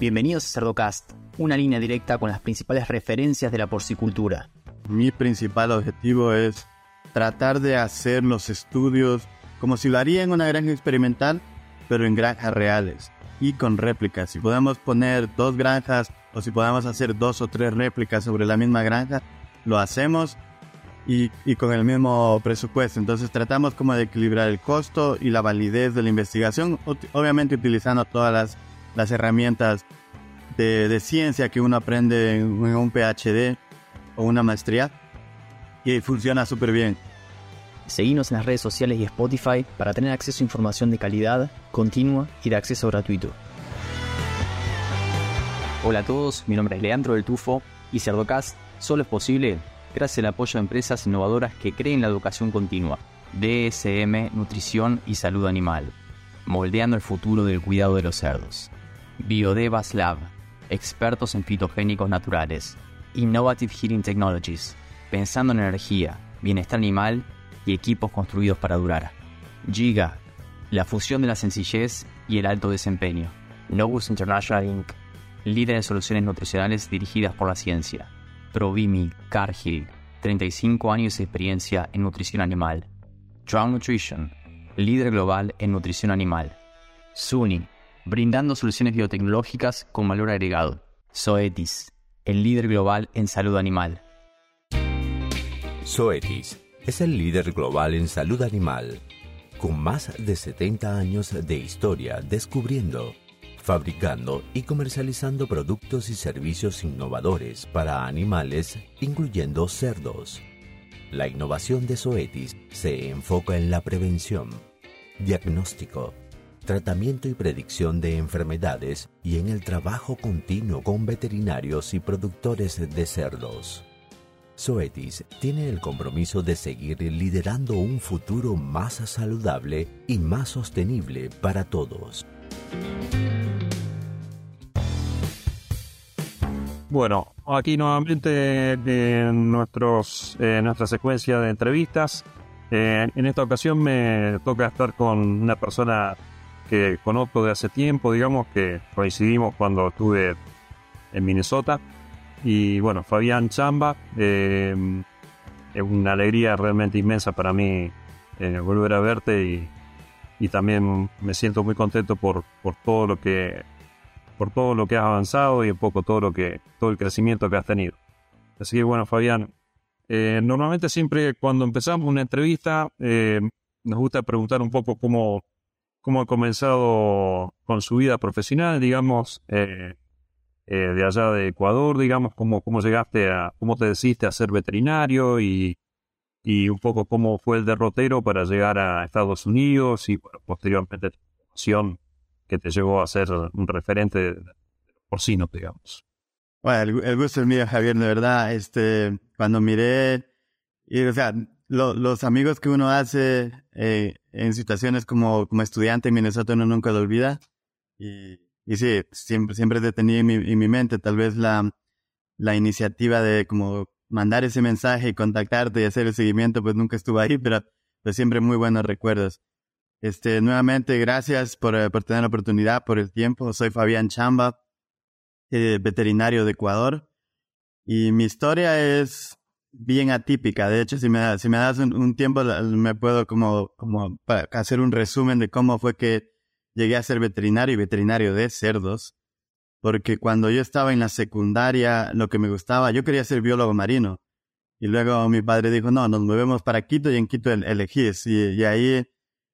Bienvenidos a Cerdocast, una línea directa con las principales referencias de la porcicultura. Mi principal objetivo es tratar de hacer los estudios como si lo haría en una granja experimental, pero en granjas reales y con réplicas. Si podemos poner dos granjas o si podemos hacer dos o tres réplicas sobre la misma granja, lo hacemos y, con el mismo presupuesto. Entonces tratamos como de equilibrar el costo y la validez de la investigación, obviamente utilizando todas las las herramientas de, ciencia que uno aprende en, un PhD o una maestría y funciona súper bien. Seguimos en las redes sociales y Spotify para tener acceso a información de calidad, continua y de acceso gratuito. Hola a todos, mi nombre es Leandro del Tufo y Cerdocast solo es posible gracias al apoyo de empresas innovadoras que creen la educación continua, DSM, nutrición y salud animal, moldeando el futuro del cuidado de los cerdos. Biodevas Lab, expertos en fitogénicos naturales. Innovative Heating Technologies, pensando en energía, bienestar animal y equipos construidos para durar. Giga, la fusión de la sencillez y el alto desempeño. Novus International Inc., líder en soluciones nutricionales dirigidas por la ciencia. Provimi Cargill, 35 años de experiencia en nutrición animal. Drown Nutrition, líder global en nutrición animal. SUNY, brindando soluciones biotecnológicas con valor agregado. Zoetis, el líder global en salud animal. Zoetis es el líder global en salud animal, con más de 70 años de historia descubriendo, fabricando y comercializando productos y servicios innovadores para animales, incluyendo cerdos. La innovación de Zoetis se enfoca en la prevención, diagnóstico, tratamiento y predicción de enfermedades y en el trabajo continuo con veterinarios y productores de cerdos. Zoetis tiene el compromiso de seguir liderando un futuro más saludable y más sostenible para todos. Bueno, aquí nuevamente en nuestros, nuestra secuencia de entrevistas. Eh, en esta ocasión me toca estar con una persona que conozco de hace tiempo, digamos, que coincidimos cuando estuve en Minnesota. Y bueno, Fabián Chamba, em, es una alegría realmente inmensa para mí eh, volver a verte y, y, también me siento muy contento por, por todo lo que por todo lo que has avanzado y un poco todo lo que todo el crecimiento que has tenido. Así que bueno, Fabián, eh, normalmente siempre cuando empezamos una entrevista eh, nos gusta preguntar un poco cómo, cómo ha comenzado con su vida profesional, digamos, eh, eh, de allá de Ecuador, digamos, cómo, cómo llegaste a, cómo te decidiste a ser veterinario y, y un poco cómo fue el derrotero para llegar a Estados Unidos y posteriormente tu formación que te llevó a ser un referente de, porcino, digamos. Bueno, el, gusto es mío, Javier, de verdad. Este, cuando miré, y, los amigos que uno hace eh, en situaciones como, como estudiante en Minnesota uno nunca lo olvida. Y, y sí, siempre, siempre te tenía en mi, en mi mente tal vez la, la iniciativa de como mandar ese mensaje y contactarte y hacer el seguimiento, pues nunca estuve ahí, pero pues siempre muy buenos recuerdos. Este, nuevamente, gracias por, eh, por tener la oportunidad, por el tiempo. Soy Fabián Chamba, eh, veterinario de Ecuador. Y mi historia es bien atípica. De hecho, si me, si me das un, tiempo, me puedo como, como hacer un resumen de cómo fue que llegué a ser veterinario y veterinario de cerdos. Porque cuando yo estaba en la secundaria, lo que me gustaba, yo quería ser biólogo marino. Y luego mi padre dijo, no, nos movemos para Quito y en Quito elegís. Y, y ahí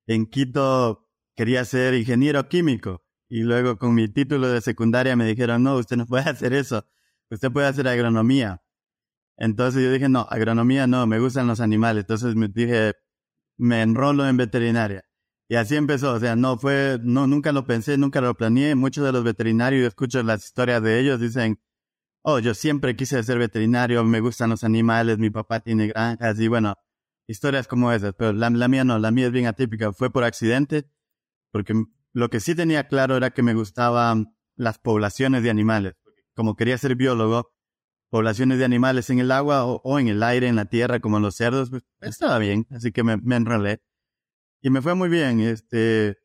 en Quito quería ser ingeniero químico. Y luego con mi título de secundaria me dijeron, no, usted no puede hacer eso. Usted puede hacer agronomía. Entonces yo dije, no, agronomía no, me gustan los animales. Entonces me dije, me enrolo en veterinaria. Y así empezó, o sea, no fue, no, nunca lo pensé, nunca lo planeé. Muchos de los veterinarios, escucho las historias de ellos, dicen, oh, yo siempre quise ser veterinario, me gustan los animales, mi papá tiene granjas y bueno, historias como esas. Pero la, la mía no, la mía es bien atípica, fue por accidente, porque lo que sí tenía claro era que me gustaban las poblaciones de animales. Como quería ser biólogo, poblaciones de animales en el agua o, en el aire, en la tierra, como los cerdos, pues estaba bien, así que me, me enrolé. Y me fue muy bien, este,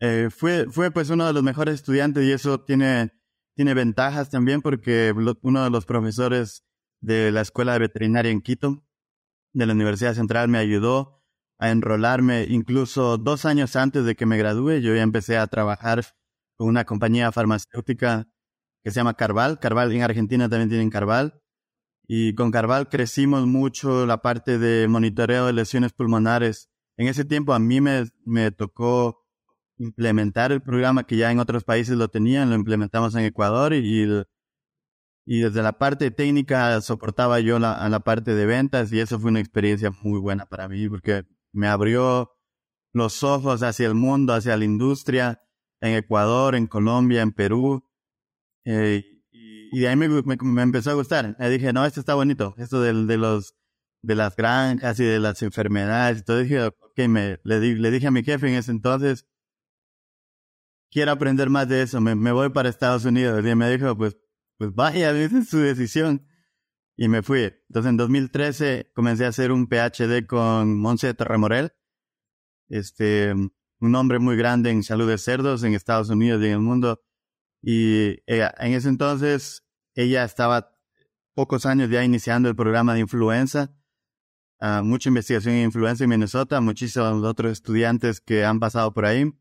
eh, fue, fue pues uno de los mejores estudiantes y eso tiene, tiene ventajas también porque uno de los profesores de la Escuela de Veterinaria en Quito, de la Universidad Central, me ayudó a enrolarme incluso dos años antes de que me gradúe. Yo ya empecé a trabajar con una compañía farmacéutica que se llama Carval. Carval en Argentina también tienen Carval. Y con Carval crecimos mucho la parte de monitoreo de lesiones pulmonares. En ese tiempo a mí me, me tocó implementar el programa que ya en otros países lo tenían, lo implementamos en Ecuador y, y desde la parte técnica soportaba yo la, a la parte de ventas y eso fue una experiencia muy buena para mí porque me abrió los ojos hacia el mundo, hacia la industria en Ecuador, en Colombia, en Perú. Eh, y, de ahí me, me, empezó a gustar. Le dije, no, esto está bonito, esto de, de los de las granjas y de las enfermedades. Entonces dije, ok, me, le, le dije a mi jefe en ese entonces, quiero aprender más de eso, me, me voy para Estados Unidos. Y me dijo, pues, pues vaya, esa es su decisión. Y me fui. Entonces en 2013 comencé a hacer un PhD con Monse Terremorel, este, un hombre muy grande en salud de cerdos en Estados Unidos y en el mundo. Y eh, en ese entonces ella estaba pocos años ya iniciando el programa de influenza, uh, mucha investigación en influenza en Minnesota, muchísimos otros estudiantes que han pasado por ahí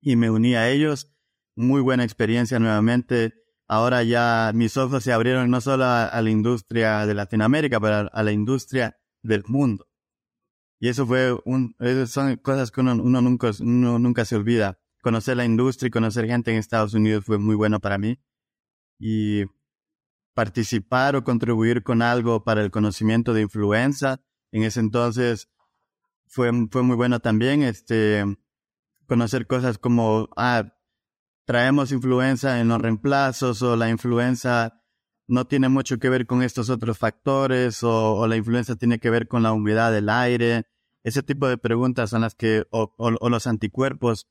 y me uní a ellos. Muy buena experiencia nuevamente. Ahora ya mis ojos se abrieron no solo a, la industria de Latinoamérica, pero a, la industria del mundo. Y eso fue un, son cosas que uno, nunca, uno nunca se olvida. Conocer la industria y conocer gente en Estados Unidos fue muy bueno para mí. Y participar o contribuir con algo para el conocimiento de influenza en ese entonces fue, fue muy bueno también. Este, conocer cosas como, ah, traemos influenza en los reemplazos o la influenza no tiene mucho que ver con estos otros factores o, la influenza tiene que ver con la humedad del aire. Ese tipo de preguntas son las que, o, los anticuerpos.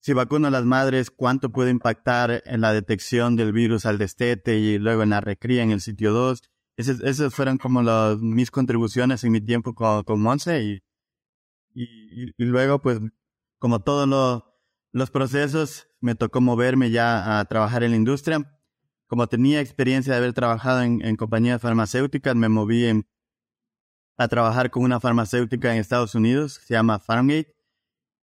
Si vacuno a las madres, ¿cuánto puede impactar en la detección del virus al destete y luego en la recría en el sitio 2? Esas, fueron como mis contribuciones en mi tiempo con, con Monse y, y, y luego pues como todos los procesos, me tocó moverme ya a trabajar en la industria. Como tenía experiencia de haber trabajado en, compañías farmacéuticas, me moví a trabajar con una farmacéutica en Estados Unidos, se llama Farmgate.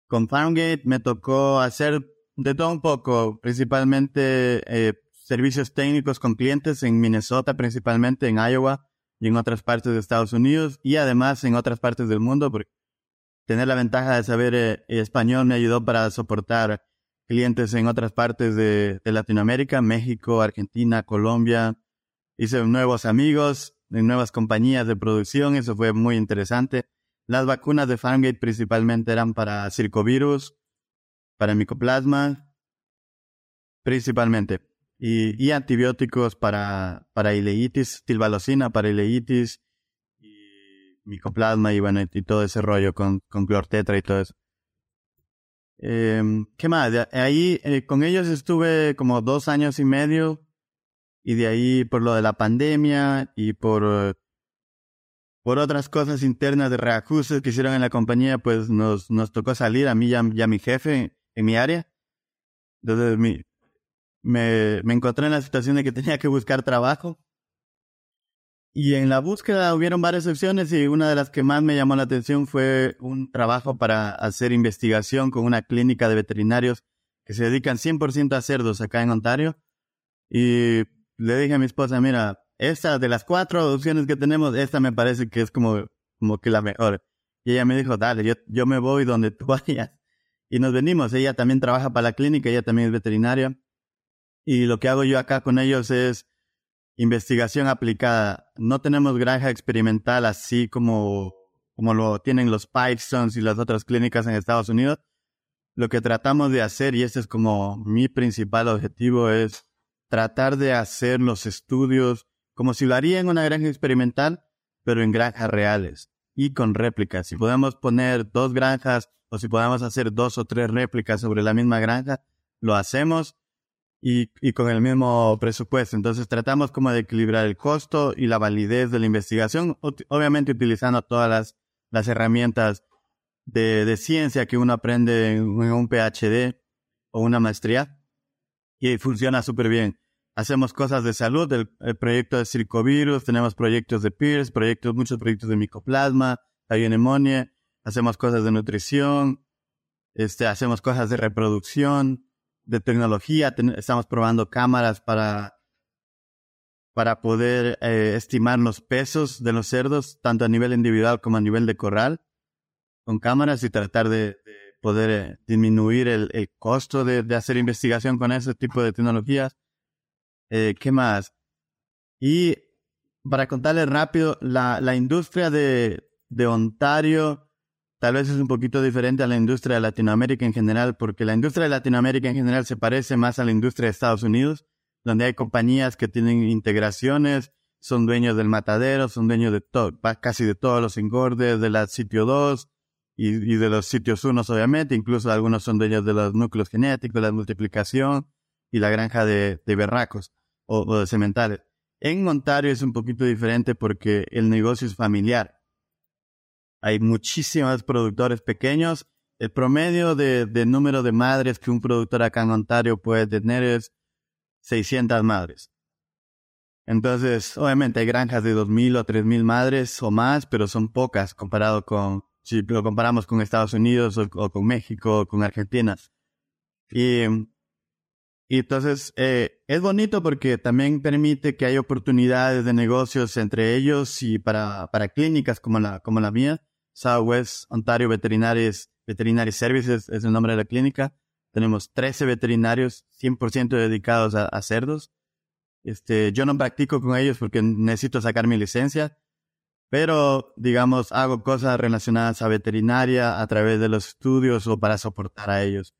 Con Farmgate me tocó hacer de todo un poco, principalmente eh, servicios técnicos con clientes en Minnesota, principalmente en Iowa y en otras partes de Estados Unidos y además en otras partes del mundo, porque tener la ventaja de saber eh, español me ayudó para soportar clientes en otras partes de, Latinoamérica, México, Argentina, Colombia. Hice nuevos amigos en nuevas compañías de producción, eso fue muy interesante. Las vacunas de Farmgate principalmente eran para circovirus, para micoplasma, principalmente. Y, antibióticos para, para ileitis, tilbalosina para ileitis, micoplasma y bueno, y todo ese rollo con, con clortetra y todo eso. Eh, ¿Qué más? Ahí eh, con ellos estuve como dos años y medio y de ahí por lo de la pandemia y por, por otras cosas internas de reajustes que hicieron en la compañía, pues nos, nos tocó salir a mí y a, mi jefe en mi área. Entonces mi, me, me encontré en la situación de que tenía que buscar trabajo y en la búsqueda hubieron varias opciones y una de las que más me llamó la atención fue un trabajo para hacer investigación con una clínica de veterinarios que se dedican 100% a cerdos acá en Ontario. Y le dije a mi esposa, mira, esta de las cuatro opciones que tenemos, esta me parece que es como, como que la mejor. Y ella me dijo, dale, yo, yo me voy donde tú vayas. Y nos venimos. Ella también trabaja para la clínica, ella también es veterinaria. Y lo que hago yo acá con ellos es investigación aplicada. No tenemos granja experimental así como, como lo tienen los Pythons y las otras clínicas en Estados Unidos. Lo que tratamos de hacer, y este es como mi principal objetivo, es tratar de hacer los estudios como si lo haría en una granja experimental, pero en granjas reales y con réplicas. Si podemos poner dos granjas o si podemos hacer dos o tres réplicas sobre la misma granja, lo hacemos y, con el mismo presupuesto. Entonces tratamos como de equilibrar el costo y la validez de la investigación, obviamente utilizando todas las, las herramientas de, de, ciencia que uno aprende en, un PhD o una maestría. y funciona súper bien. Hacemos cosas de salud, el, proyecto de circovirus, tenemos proyectos de PIRS, proyectos, muchos proyectos de micoplasma, neumonía, hacemos cosas de nutrición, este, hacemos cosas de reproducción, de tecnología, estamos probando cámaras para, para poder eh, estimar los pesos de los cerdos, tanto a nivel individual como a nivel de corral, con cámaras y tratar de, poder eh, disminuir el, el costo de, de, hacer investigación con ese tipo de tecnologías. Eh, ¿Qué más? Y para contarles rápido, la, la industria de, de Ontario tal vez es un poquito diferente a la industria de Latinoamérica en general, porque la industria de Latinoamérica en general se parece más a la industria de Estados Unidos, donde hay compañías que tienen integraciones, son dueños del matadero, son dueños de todo, casi de todos los engordes, de la sitio 2 y, de los sitios 1 obviamente, incluso algunos son dueños de los núcleos genéticos, la multiplicación y la granja de, berracos o, o de cementales. En Ontario es un poquito diferente porque el negocio es familiar. Hay muchísimos productores pequeños. El promedio de, número de madres que un productor acá en Ontario puede tener es 600 madres. Entonces, obviamente hay granjas de 2.000 o 3.000 madres o más, pero son pocas comparado con, si lo comparamos con Estados Unidos o, con México o con Argentina. Y, y entonces eh, es bonito porque también permite que haya oportunidades de negocios entre ellos y para, para clínicas como la, como la mía. Southwest Ontario Veterinary, Veterinary Services es el nombre de la clínica. Tenemos 13 veterinarios 100% dedicados a, cerdos. Este, yo no practico con ellos porque necesito sacar mi licencia, pero digamos hago cosas relacionadas a veterinaria a través de los estudios o para soportar a ellos.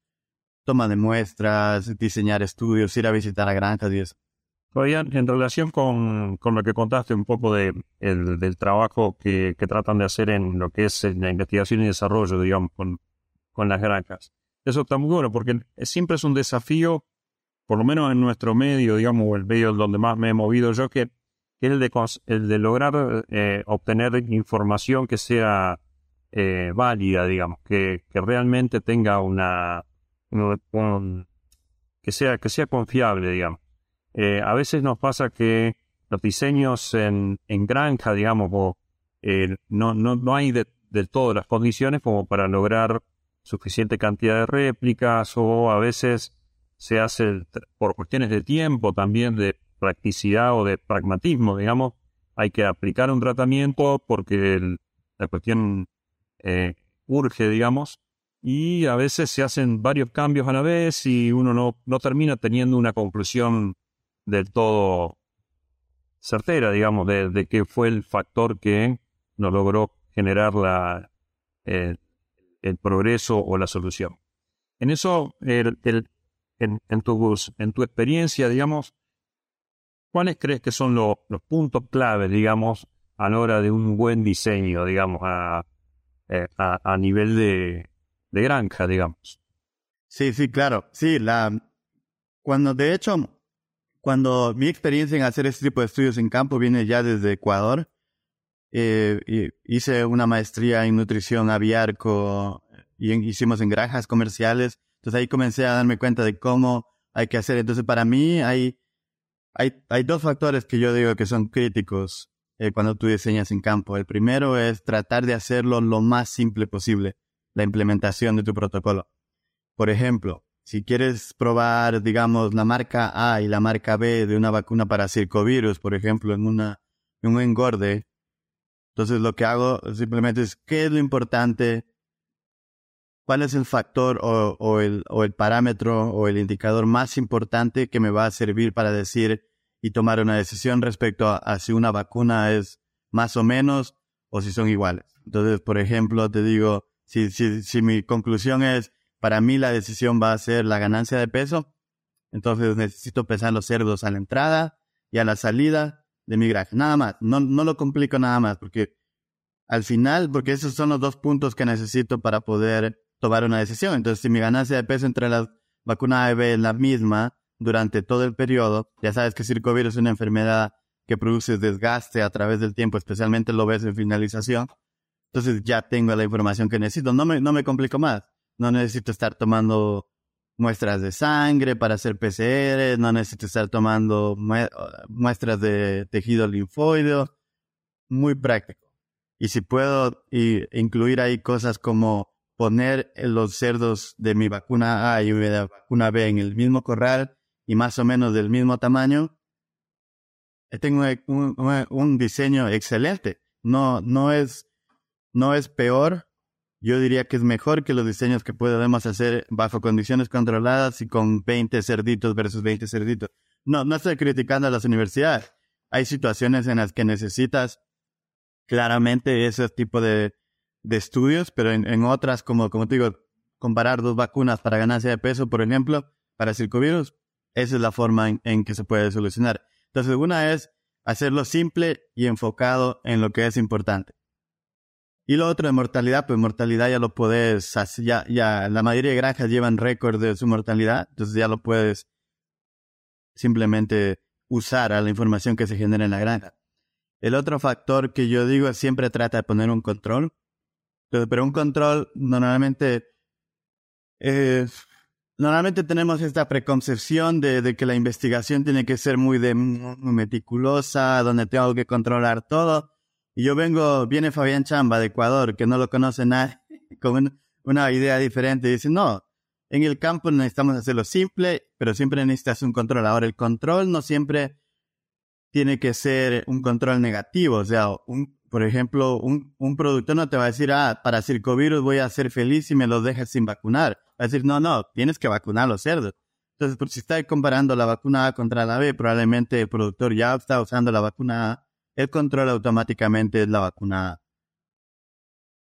Toma de muestras, diseñar estudios, ir a visitar a granjas y eso. Fabián, en relación con, con, lo que contaste un poco de, el, del trabajo que, que, tratan de hacer en lo que es la investigación y desarrollo, digamos, con, con las granjas. Eso está muy bueno porque siempre es un desafío, por lo menos en nuestro medio, digamos, o el medio donde más me he movido yo, que, es el de, el de lograr eh, obtener información que sea eh, válida, digamos, que, que realmente tenga una, que sea, que sea confiable, digamos. Eh, a veces nos pasa que los diseños en, en granja, digamos, o, eh, no, no, no hay de, del todo las condiciones como para lograr suficiente cantidad de réplicas o a veces se hace por cuestiones de tiempo, también de practicidad o de pragmatismo, digamos, hay que aplicar un tratamiento porque la cuestión eh, urge, digamos, y a veces se hacen varios cambios a la vez y uno no, no termina teniendo una conclusión del todo certera, digamos, de, de qué fue el factor que nos logró generar la, el, progreso o la solución. En eso, el, en, en, tu, en tu experiencia, digamos, ¿cuáles crees que son los puntos claves, digamos, a la hora de un buen diseño, digamos, a, eh, a, a nivel de, de granja, digamos? Sí, sí, claro. Sí, la, cuando de hecho cuando mi experiencia en hacer este tipo de estudios en campo viene ya desde Ecuador, eh, hice una maestría en nutrición aviarco y hicimos en granjas comerciales. Entonces ahí comencé a darme cuenta de cómo hay que hacer. Entonces para mí hay, hay, hay dos factores que yo digo que son críticos eh, cuando tú diseñas en campo. El primero es tratar de hacerlo lo más simple posible, la implementación de tu protocolo. Por ejemplo, si quieres probar, digamos, la marca A y la marca B de una vacuna para circovirus, por ejemplo, en, una, un engorde, entonces lo que hago simplemente es qué es lo importante, cuál es el factor o, el, o el parámetro o el indicador más importante que me va a servir para decir y tomar una decisión respecto a, si una vacuna es más o menos o si son iguales. Entonces, por ejemplo, te digo, si, si, mi conclusión es para mí la decisión va a ser la ganancia de peso. Entonces necesito pesar los cerdos a la entrada y a la salida de mi granja. Nada más. No, no lo complico nada más porque al final, porque esos son los dos puntos que necesito para poder tomar una decisión. Entonces, si mi ganancia de peso entre las vacunas A y B es la misma durante todo el periodo, ya sabes que circovirus es una enfermedad que produce desgaste a través del tiempo, especialmente lo ves en finalización. Entonces ya tengo la información que necesito. No me, no me complico más no necesito estar tomando muestras de sangre para hacer PCR, no necesito estar tomando muestras de tejido linfoideo, muy práctico. Y si puedo incluir ahí cosas como poner los cerdos de mi vacuna A y la vacuna B en el mismo corral y más o menos del mismo tamaño, eh, tengo un, un diseño excelente. No, no es, no es peor. Yo diría que es mejor que los diseños que podemos hacer bajo condiciones controladas y con 20 cerditos versus 20 cerditos. No, no estoy criticando a las universidades. Hay situaciones en las que necesitas claramente ese tipo de, de estudios, pero en, otras, como, como te digo, comparar dos vacunas para ganancia de peso, por ejemplo, para circovirus, esa es la forma en, que se puede solucionar. Entonces, una es hacerlo simple y enfocado en lo que es importante. Y lo otro de mortalidad, pues mortalidad ya lo puedes, ya, ya la mayoría de granjas llevan récord de su mortalidad, entonces ya lo puedes simplemente usar a la información que se genera en la granja. El otro factor que yo digo es siempre trata de poner un control, pero un control normalmente normalmente tenemos esta preconcepción de, que la investigación tiene que ser muy, de, meticulosa, donde tengo que controlar todo. Y yo vengo, viene Fabián Chamba de Ecuador, que no lo conoce nadie, con una idea diferente. Y dice, no, en el campo necesitamos hacerlo simple, pero siempre necesitas un control. Ahora, el control no siempre tiene que ser un control negativo. O sea, un, por ejemplo, un, un, productor no te va a decir, ah, para circovirus voy a ser feliz si me los dejas sin vacunar. Va a decir, no, no, tienes que vacunar a los cerdos. Entonces, por si está comparando la vacuna A contra la B, probablemente el productor ya está usando la vacuna A, el control automáticamente la vacuna A.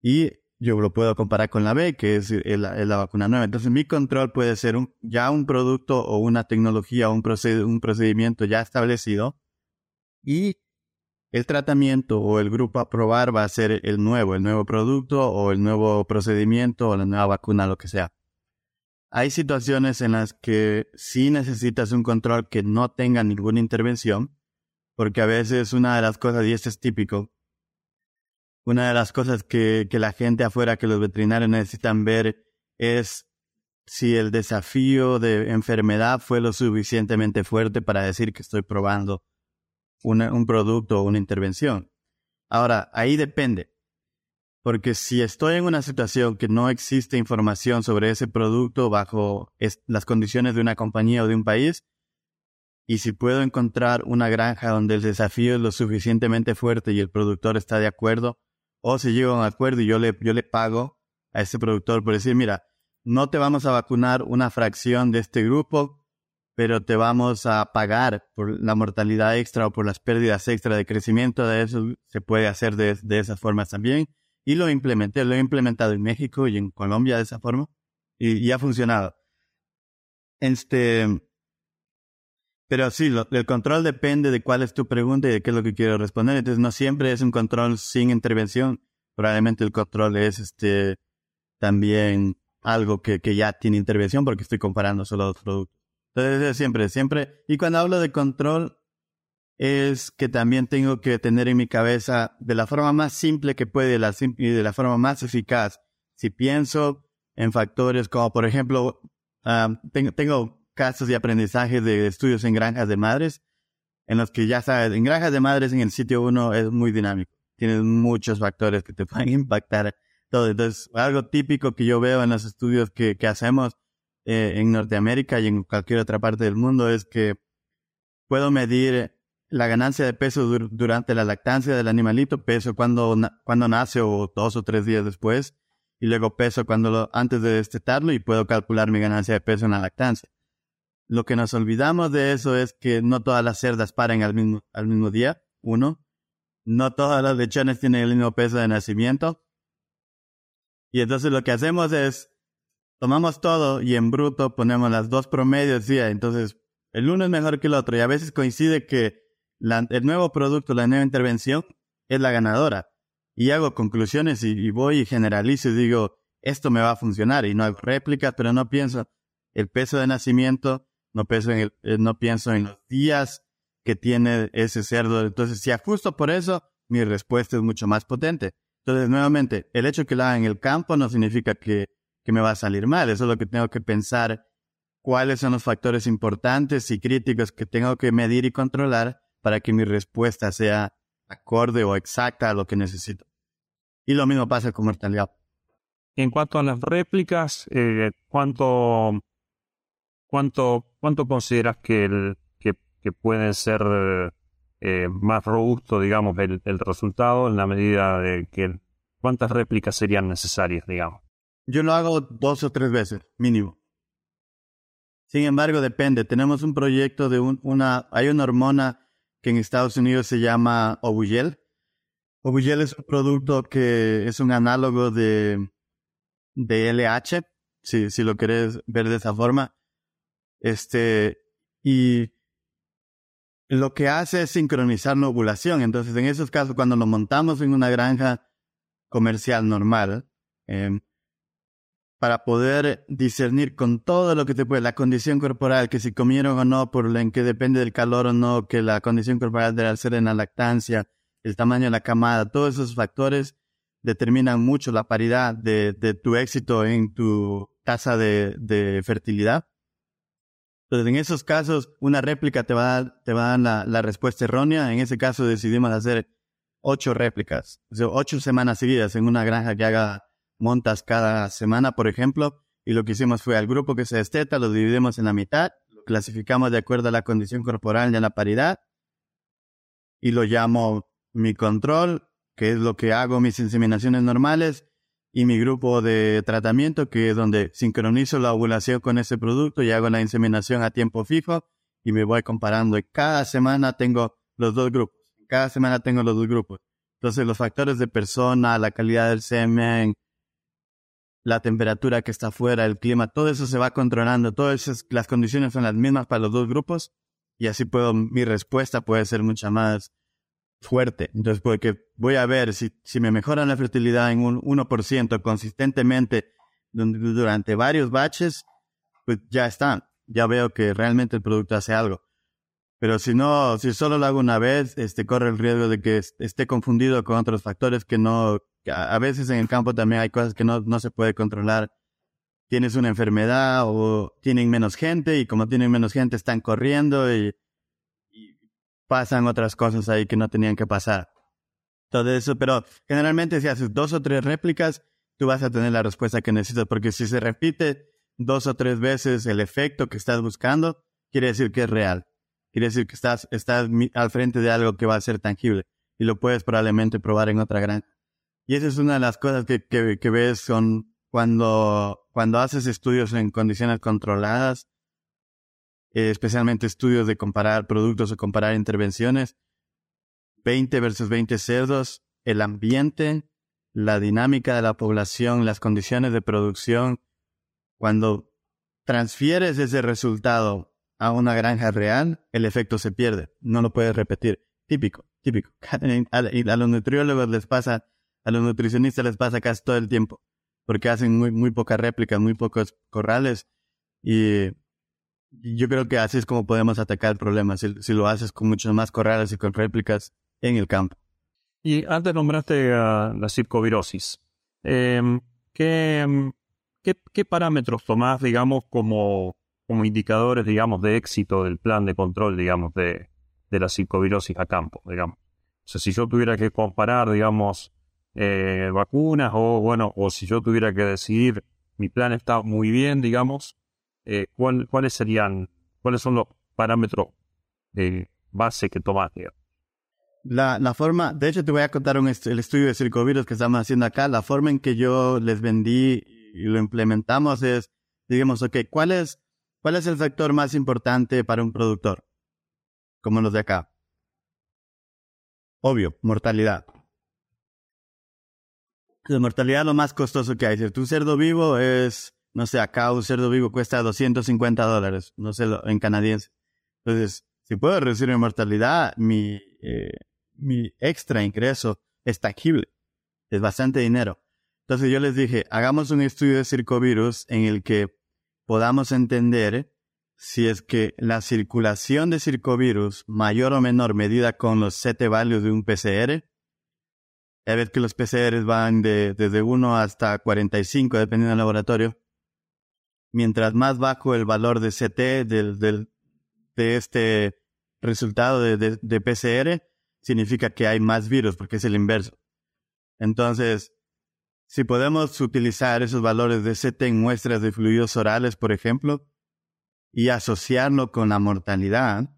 Y yo lo puedo comparar con la B, que es, la vacuna nueva. Entonces, mi control puede ser un, ya un producto o una tecnología o un, un procedimiento ya establecido y el tratamiento o el grupo a probar va a ser el nuevo, el nuevo producto o el nuevo procedimiento o la nueva vacuna, lo que sea. Hay situaciones en las que sí necesitas un control que no tenga ninguna intervención, porque a veces una de las cosas, y esto es típico, una de las cosas que, que la gente afuera, que los veterinarios necesitan ver es si el desafío de enfermedad fue lo suficientemente fuerte para decir que estoy probando un producto o una intervención. Ahora, ahí depende. Porque si estoy en una situación que no existe información sobre ese producto bajo las condiciones de una compañía o de un país, y si puedo encontrar una granja donde el desafío es lo suficientemente fuerte y el productor está de acuerdo, o si llego a un acuerdo y yo le, yo le pago a ese productor por decir, mira, no te vamos a vacunar una fracción de este grupo, pero te vamos a pagar por la mortalidad extra o por las pérdidas extra de crecimiento de eso, se puede hacer de, de esas formas también. Y lo implementé, lo he implementado en México y en Colombia de esa forma y, y ha funcionado. Este, pero sí, el control depende de cuál es tu pregunta y de qué es lo que quiero responder. Entonces no siempre es un control sin intervención. Probablemente el control es este también algo que, que ya tiene intervención porque estoy comparando solo dos productos. Entonces, siempre, siempre. Y cuando hablo de control, es que también tengo que tener en mi cabeza de la forma más simple que puede y de la forma más eficaz. Si pienso en factores como, por ejemplo, tengo, tengo casos de aprendizaje de estudios en granjas de madres, en los que ya sabes, en granjas de madres en el sitio 1 es muy dinámico. Tienes muchos factores que te pueden impactar todo. Entonces, algo típico que yo veo en los estudios que, hacemos eh, en Norteamérica y en cualquier otra parte del mundo es que puedo medir la ganancia de peso durante la lactancia del animalito, peso cuando, cuando nace o dos o tres días después, y luego peso cuando antes de destetarlo y puedo calcular mi ganancia de peso en la lactancia. Lo que nos olvidamos de eso es que no todas las cerdas paren al mismo, al mismo día, uno. No todas las lechones tienen el mismo peso de nacimiento. Y entonces lo que hacemos es tomamos todo y en bruto ponemos las dos promedios, y entonces el uno es mejor que el otro y a veces coincide que el nuevo producto, la nueva intervención es la ganadora. Y hago conclusiones y, voy y generalizo y digo, esto me va a funcionar y no hago réplicas, pero no pienso el peso de nacimiento, no, pienso en el, eh, no pienso en los días que tiene ese cerdo. Entonces, si ajusto por eso, mi respuesta es mucho más potente. Entonces, nuevamente, el hecho que lo haga en el campo no significa que que me va a salir mal. Eso es lo que tengo que pensar cuáles son los factores importantes y críticos que tengo que medir y controlar para que mi respuesta sea acorde o exacta a lo que necesito. Y lo mismo pasa con mortalidad. En cuanto a las réplicas, eh, ¿cuánto, cuánto, ¿cuánto consideras que, el, que, que pueden ser eh, más robusto, digamos, el, el, resultado en la medida de que cuántas réplicas serían necesarias, digamos? Yo lo hago dos o tres veces, mínimo. Sin embargo, depende. Tenemos un proyecto de una, hay una hormona que en Estados Unidos se llama Obugel. Obugel es un producto que es un análogo de, de LH, si, si lo querés ver de esa forma. Este, y lo que hace es sincronizar la ovulación. Entonces, en esos casos, cuando lo montamos en una granja comercial normal, eh, para poder discernir con todo lo que te puede, la condición corporal, que si comieron o no, por en que depende del calor o no, que la condición corporal debe ser en la lactancia, el tamaño de la camada, todos esos factores determinan mucho la paridad de, tu éxito en tu tasa de, fertilidad. Entonces, en esos casos, una réplica te va a dar, te va a dar la, respuesta errónea. En ese caso, decidimos hacer ocho réplicas, o sea, ocho semanas seguidas en una granja que haga montas cada semana, por ejemplo, y lo que hicimos fue al grupo que se desteta, lo dividimos en la mitad, lo clasificamos de acuerdo a la condición corporal y a la paridad, y lo llamo mi control, que es lo que hago mis inseminaciones normales, y mi grupo de tratamiento, que es donde sincronizo la ovulación con ese producto y hago la inseminación a tiempo fijo, y me voy comparando. Y cada semana tengo los dos grupos. Cada semana tengo los dos grupos. Entonces los factores de persona, la calidad del semen, la temperatura que está afuera, el clima, todo eso se va controlando, todas las condiciones son las mismas para los dos grupos y así puedo, mi respuesta puede ser mucha más fuerte. Entonces, porque voy a ver si, si me mejoran la fertilidad en un 1% consistentemente durante varios baches, pues ya está, ya veo que realmente el producto hace algo. Pero si no, si solo lo hago una vez, este corre el riesgo de que esté confundido con otros factores que no, a veces en el campo también hay cosas que no, no se puede controlar. Tienes una enfermedad o tienen menos gente y como tienen menos gente están corriendo y pasan otras cosas ahí que no tenían que pasar. Todo eso, pero generalmente si haces dos o tres réplicas, tú vas a tener la respuesta que necesitas, porque si se repite dos o tres veces el efecto que estás buscando, quiere decir que es real. Quiere decir que estás, estás al frente de algo que va a ser tangible y lo puedes probablemente probar en otra granja. Y esa es una de las cosas que, que, que ves con cuando, cuando haces estudios en condiciones controladas, eh, especialmente estudios de comparar productos o comparar intervenciones, 20 versus 20 cerdos, el ambiente, la dinámica de la población, las condiciones de producción, cuando transfieres ese resultado a una granja real, el efecto se pierde, no lo puedes repetir. Típico, típico. A los nutriólogos les pasa a los nutricionistas les pasa casi todo el tiempo, porque hacen muy, muy pocas réplicas, muy pocos corrales, y yo creo que así es como podemos atacar el problema, si, lo haces con muchos más corrales y con réplicas en el campo. Y antes nombraste uh, la circovirosis. Em, ¿qué, parámetros tomás, digamos, como, indicadores, digamos, de éxito del plan de control, digamos, de, de la circovirosis a campo, digamos? O sea, si yo tuviera que comparar, digamos, eh, vacunas o bueno, o si yo tuviera que decidir, mi plan está muy bien, digamos, eh, ¿cuáles serían, cuáles son los parámetros de base que tomas? La, forma, de hecho te voy a contar un el estudio de circovirus que estamos haciendo acá, la forma en que yo les vendí y lo implementamos es, digamos, ok, ¿cuál es, cuál es el factor más importante para un productor? Como los de acá. Obvio, mortalidad. La mortalidad es lo más costoso que hay. Si un cerdo vivo es, no sé, acá un cerdo vivo cuesta 250 dólares, no sé, en canadiense. Entonces, si puedo reducir mi mortalidad, mi, eh, mi extra ingreso es tangible. Es bastante dinero. Entonces yo les dije, hagamos un estudio de circovirus en el que podamos entender si es que la circulación de circovirus, mayor o menor medida con los 7 values de un PCR, a ver que los PCR van de, desde 1 hasta 45, dependiendo del laboratorio. Mientras más bajo el valor de CT del, de este resultado de, de, de PCR, significa que hay más virus, porque es el inverso. Entonces, si podemos utilizar esos valores de CT en muestras de fluidos orales, por ejemplo, y asociarlo con la mortalidad,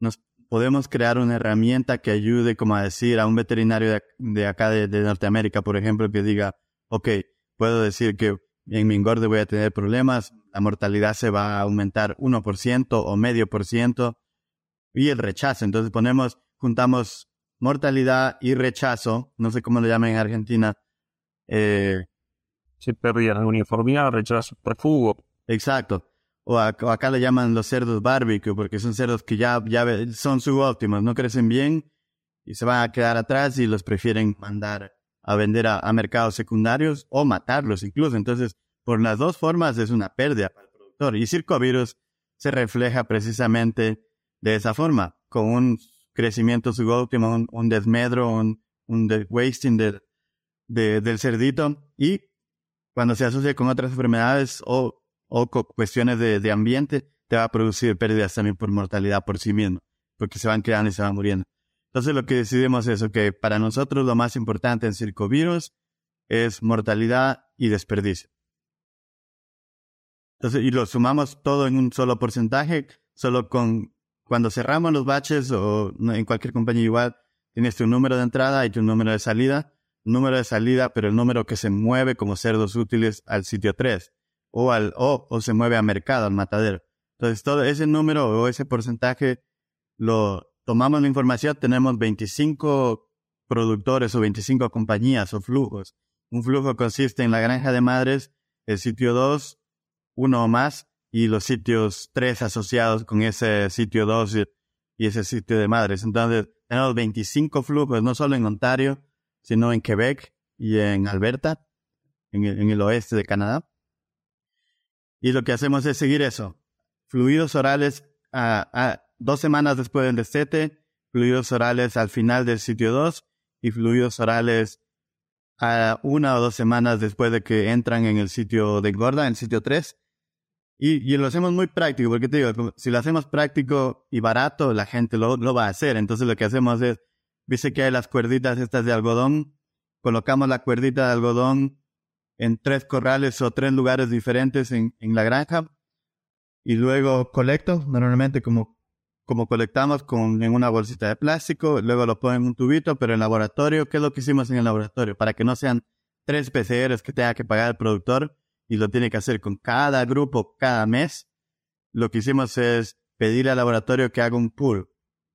nos podemos crear una herramienta que ayude, como a decir, a un veterinario de, acá de, Norteamérica, por ejemplo, que diga, ok, puedo decir que en mi engorde voy a tener problemas, la mortalidad se va a aumentar 1% o medio por ciento, y el rechazo. Entonces ponemos, juntamos mortalidad y rechazo, no sé cómo lo llaman en Argentina. Eh, se perdían uniformidad, rechazo, refugo. Exacto o, acá le llaman los cerdos barbecue, porque son cerdos que ya, ya son subóptimos, no crecen bien y se van a quedar atrás y los prefieren mandar a vender a, mercados secundarios o matarlos incluso. Entonces, por las dos formas es una pérdida para el productor. Y circovirus se refleja precisamente de esa forma, con un crecimiento subóptimo, un, desmedro, un, wasting del, cerdito y cuando se asocia con otras enfermedades o cuestiones de, ambiente, te va a producir pérdidas también por mortalidad por sí mismo, porque se van quedando y se van muriendo. Entonces lo que decidimos es que para nosotros lo más importante en circovirus es mortalidad y desperdicio. Entonces, y lo sumamos todo en un solo porcentaje, solo con cuando cerramos los baches o en cualquier compañía igual, tienes tu número de entrada y tu número de salida, número de salida, pero el número que se mueve como cerdos útiles al sitio 3 o, al, o, o se mueve a mercado, al matadero. Entonces, todo ese número o ese porcentaje lo tomamos la información, tenemos 25 productores o 25 compañías o flujos. Un flujo consiste en la granja de madres, el sitio 2, uno o más, y los sitios 3 asociados con ese sitio 2 y ese sitio de madres. Entonces, tenemos 25 flujos, no solo en Ontario, sino en Quebec y en Alberta, en en el oeste de Canadá. Y lo que hacemos es seguir eso. Fluidos orales a, dos semanas después del destete, fluidos orales al final del sitio 2 y fluidos orales a una o dos semanas después de que entran en el sitio de engorda, en el sitio 3. Y, y, lo hacemos muy práctico, porque te digo, si lo hacemos práctico y barato, la gente lo, lo va a hacer. Entonces lo que hacemos es, dice que hay las cuerditas estas de algodón, colocamos la cuerdita de algodón en tres corrales o tres lugares diferentes en, en la granja y luego colecto, normalmente como, como colectamos con, en una bolsita de plástico, luego lo pongo en un tubito, pero en laboratorio, ¿qué es lo que hicimos en el laboratorio? Para que no sean tres PCRs que tenga que pagar el productor y lo tiene que hacer con cada grupo cada mes, lo que hicimos es pedirle al laboratorio que haga un pool,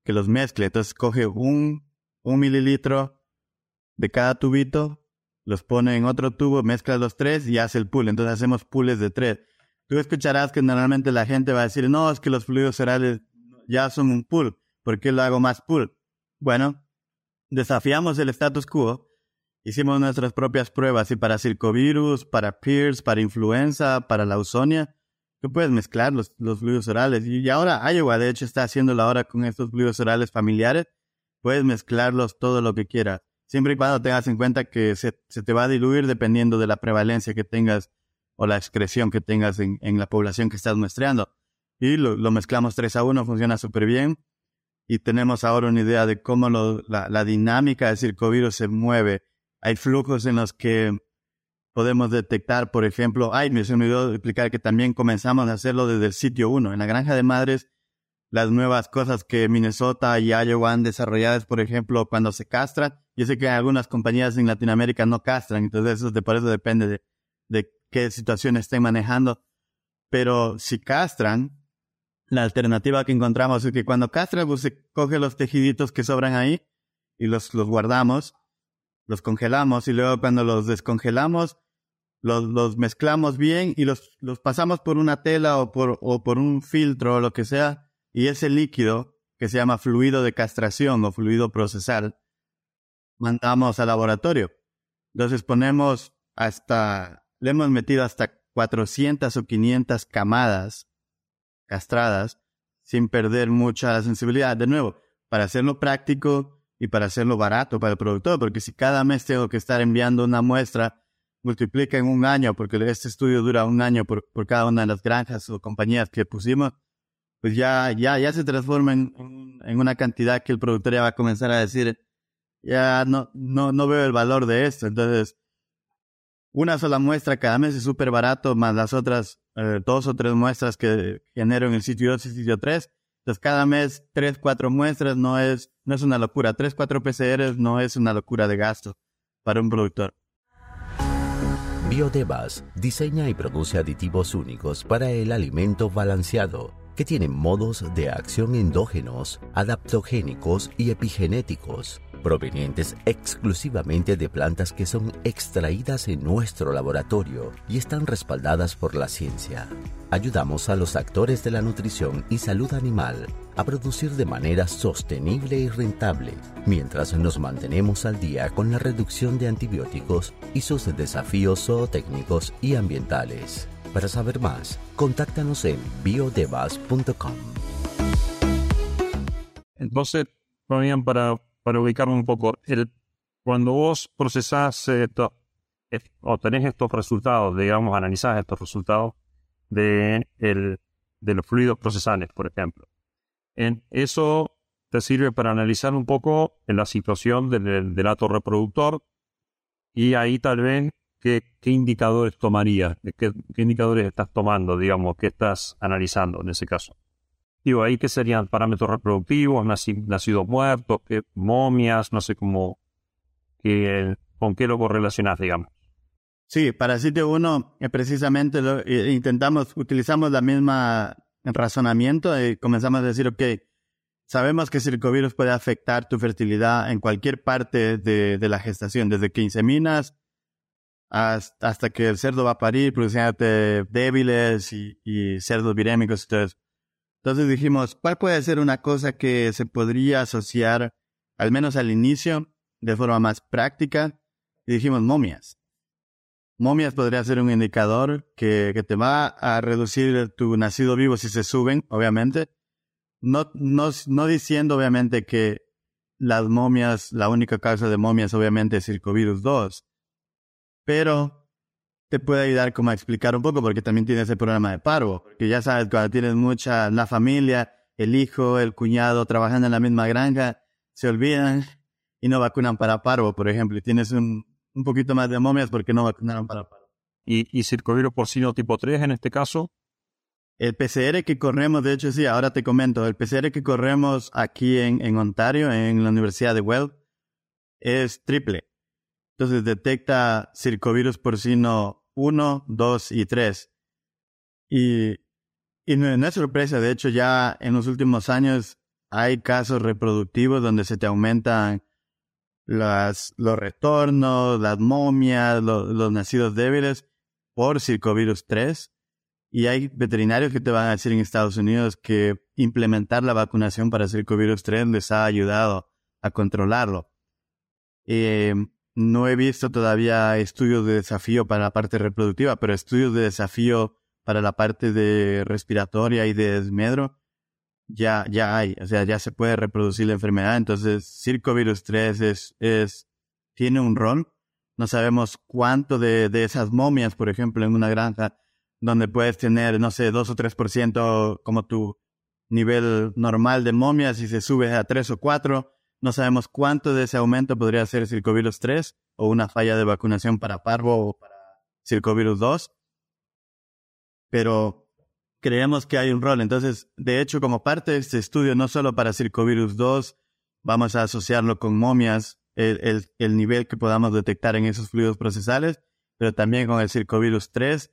que los mezcle. Entonces coge un, un mililitro de cada tubito los pone en otro tubo, mezcla los tres y hace el pool. Entonces hacemos pools de tres. Tú escucharás que normalmente la gente va a decir, no, es que los fluidos orales ya son un pool. ¿Por qué lo hago más pool? Bueno, desafiamos el status quo. Hicimos nuestras propias pruebas y para circovirus, para PIRS, para influenza, para la usonia, tú puedes mezclar los, los fluidos orales. Y ahora Iowa, de hecho, está haciéndolo ahora con estos fluidos orales familiares. Puedes mezclarlos todo lo que quieras siempre y cuando tengas en cuenta que se, te va a diluir dependiendo de la prevalencia que tengas o la excreción que tengas en, la población que estás muestreando. Y lo, mezclamos 3 a 1, funciona súper bien. Y tenemos ahora una idea de cómo la, dinámica del circovirus se mueve. Hay flujos en los que podemos detectar, por ejemplo, ay, me se me olvidó explicar que también comenzamos a hacerlo desde el sitio 1. En la granja de madres, las nuevas cosas que Minnesota y Iowa han desarrollado es, por ejemplo, cuando se castran, yo sé que algunas compañías en Latinoamérica no castran, entonces eso por eso depende de, de qué situación estén manejando. Pero si castran, la alternativa que encontramos es que cuando castran, pues se coge los tejiditos que sobran ahí y los, los guardamos, los congelamos y luego cuando los descongelamos, los, los mezclamos bien y los, los pasamos por una tela o por, o por un filtro o lo que sea y ese líquido que se llama fluido de castración o fluido procesal mandamos al laboratorio. Entonces ponemos hasta, le hemos metido hasta 400 o 500 camadas castradas sin perder mucha sensibilidad. De nuevo, para hacerlo práctico y para hacerlo barato para el productor, porque si cada mes tengo que estar enviando una muestra multiplica en un año, porque este estudio dura un año por, por cada una de las granjas o compañías que pusimos, pues ya, ya, ya se transforma en, en, una cantidad que el productor ya va a comenzar a decir, ya no, no, no veo el valor de esto. Entonces, una sola muestra cada mes es súper barato, más las otras eh, dos o tres muestras que genero en el sitio 2 y sitio 3. Entonces, cada mes, tres, cuatro muestras no es, no es una locura. Tres, cuatro PCRs no es una locura de gasto para un productor. Biodevas diseña y produce aditivos únicos para el alimento balanceado, que tienen modos de acción endógenos, adaptogénicos y epigenéticos, provenientes exclusivamente de plantas que son extraídas en nuestro laboratorio y están respaldadas por la ciencia. Ayudamos a los actores de la nutrición y salud animal a producir de manera sostenible y rentable, mientras nos mantenemos al día con la reducción de antibióticos y sus desafíos zootécnicos y ambientales. Para saber más, contáctanos en biodevas.com. Entonces, para, para ubicarme un poco, el, cuando vos procesás esto, o tenés estos resultados, digamos, analizás estos resultados de, el, de los fluidos procesales, por ejemplo, en eso te sirve para analizar un poco la situación del, del ato reproductor y ahí tal vez qué, qué indicadores tomarías, qué, qué indicadores estás tomando, digamos, qué estás analizando en ese caso. Digo, ahí qué serían parámetros reproductivos, nacidos muertos, momias, no sé cómo, con qué lo correlacionás, digamos. Sí, para sitio 1 eh, precisamente lo, eh, intentamos, utilizamos la misma razonamiento y comenzamos a decir, ok, sabemos que circovirus puede afectar tu fertilidad en cualquier parte de, de la gestación, desde que inseminas hasta, hasta, que el cerdo va a parir, produciéndote débiles y, y cerdos virémicos eso. Entonces dijimos, ¿cuál puede ser una cosa que se podría asociar, al menos al inicio, de forma más práctica? Y dijimos momias. Momias podría ser un indicador que, que, te va a reducir tu nacido vivo si se suben, obviamente. No, no, no diciendo, obviamente, que las momias, la única causa de momias, obviamente, es circovirus 2. Pero te puede ayudar como a explicar un poco, porque también tienes el problema de parvo. Porque ya sabes, cuando tienes mucha, la familia, el hijo, el cuñado trabajando en la misma granja, se olvidan y no vacunan para parvo, por ejemplo, y tienes un, un poquito más de momias porque no vacunaron para paro. ¿Y, y circovirus porcino tipo 3 en este caso? El PCR que corremos, de hecho sí, ahora te comento, el PCR que corremos aquí en, en Ontario, en la Universidad de Well, es triple. Entonces detecta circovirus porcino 1, 2 y 3. Y, y no, es sorpresa, de hecho ya en los últimos años hay casos reproductivos donde se te aumentan las, los retornos, las momias, los nacidos débiles por circovirus 3. Y hay veterinarios que te van a decir en Estados Unidos que implementar la vacunación para circovirus 3 les ha ayudado a controlarlo. Eh, no he visto todavía estudios de desafío para la parte reproductiva, pero estudios de desafío para la parte de respiratoria y de desmedro ya, ya hay, o sea, ya se puede reproducir la enfermedad. Entonces, Circovirus 3 es, es, tiene un rol. No sabemos cuánto de, de esas momias, por ejemplo, en una granja, donde puedes tener, no sé, 2 o 3% como tu nivel normal de momias y se sube a 3 o 4. No sabemos cuánto de ese aumento podría ser Circovirus 3 o una falla de vacunación para parvo o para Circovirus 2. Pero creemos que hay un rol. Entonces, de hecho, como parte de este estudio, no solo para Circovirus 2, vamos a asociarlo con momias, el, el, el, nivel que podamos detectar en esos fluidos procesales, pero también con el Circovirus 3.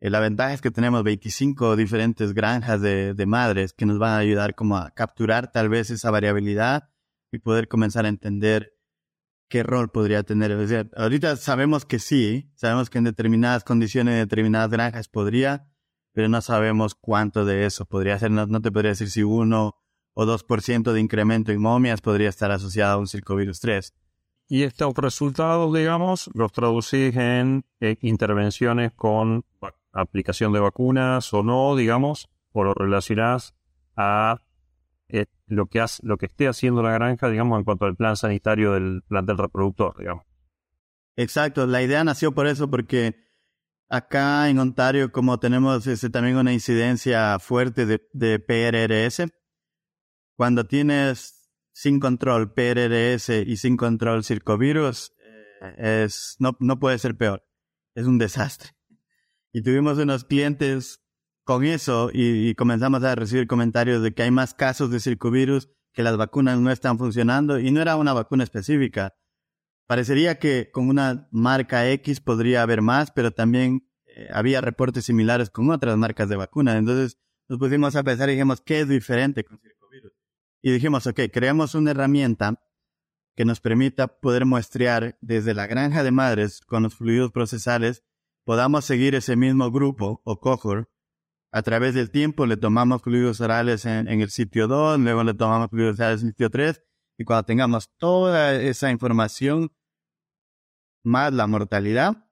Eh, la ventaja es que tenemos 25 diferentes granjas de, de madres que nos van a ayudar como a capturar tal vez esa variabilidad y poder comenzar a entender qué rol podría tener. O sea, ahorita sabemos que sí, sabemos que en determinadas condiciones, en determinadas granjas podría, pero no sabemos cuánto de eso podría ser, no, te podría decir si uno o 2% de incremento en momias podría estar asociado a un circovirus 3. Y estos resultados, digamos, los traducís en eh, intervenciones con aplicación de vacunas o no, digamos, o lo relacionás a eh, lo, que lo que esté haciendo la granja, digamos, en cuanto al plan sanitario del plantel reproductor, digamos. Exacto, la idea nació por eso, porque acá en Ontario, como tenemos este, también una incidencia fuerte de, de PRRS, cuando tienes sin control PRRS y sin control circovirus, eh, es, no, no puede ser peor. Es un desastre. Y tuvimos unos clientes con eso y, comenzamos a recibir comentarios de que hay más casos de circovirus, que las vacunas no están funcionando y no era una vacuna específica. Parecería que con una marca X podría haber más, pero también eh, había reportes similares con otras marcas de vacunas. Entonces nos pusimos a pensar y dijimos, ¿qué es diferente con circovirus? Y dijimos, ok, creamos una herramienta que nos permita poder muestrear desde la granja de madres con los fluidos procesales, podamos seguir ese mismo grupo o cohort a través del tiempo le tomamos fluidos orales en, el sitio 2, luego le tomamos fluidos orales en el sitio 3, y cuando tengamos toda esa información, más la mortalidad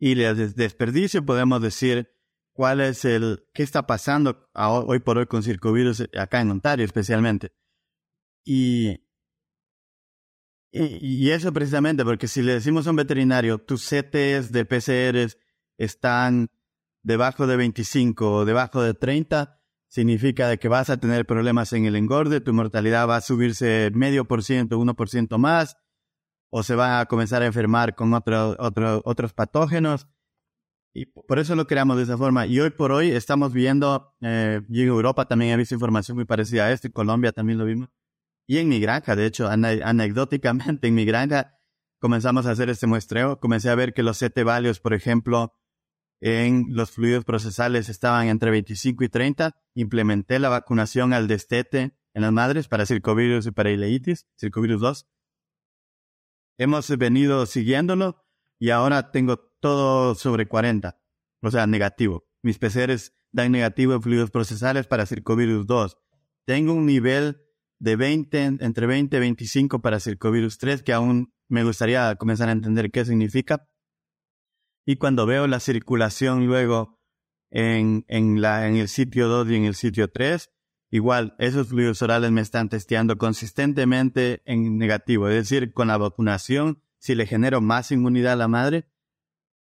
y el desperdicio, podemos decir cuál es el, qué está pasando hoy por hoy con circovirus acá en Ontario especialmente. Y, y, eso precisamente, porque si le decimos a un veterinario, tus CTs de PCRs están debajo de 25 o debajo de 30, significa de que vas a tener problemas en el engorde, tu mortalidad va a subirse medio por ciento, uno por ciento más, o se va a comenzar a enfermar con otro, otro, otros patógenos. Y por eso lo creamos de esa forma. Y hoy por hoy estamos viendo, eh, y en Europa también he visto información muy parecida a esto, en Colombia también lo vimos. Y en mi granja, de hecho, anecdóticamente en mi granja comenzamos a hacer este muestreo. Comencé a ver que los CT values, por ejemplo, en los fluidos procesales estaban entre 25 y 30. Implementé la vacunación al destete en las madres para circovirus y para ileitis, circovirus 2. Hemos venido siguiéndolo y ahora tengo todo sobre 40, o sea, negativo. Mis PCRs dan negativo en fluidos procesales para circovirus 2. Tengo un nivel de 20, entre 20 y 25 para circovirus 3 que aún me gustaría comenzar a entender qué significa, y cuando veo la circulación luego en, en, la, en el sitio 2 y en el sitio 3, igual esos fluidos orales me están testeando consistentemente en negativo. Es decir, con la vacunación, si le genero más inmunidad a la madre,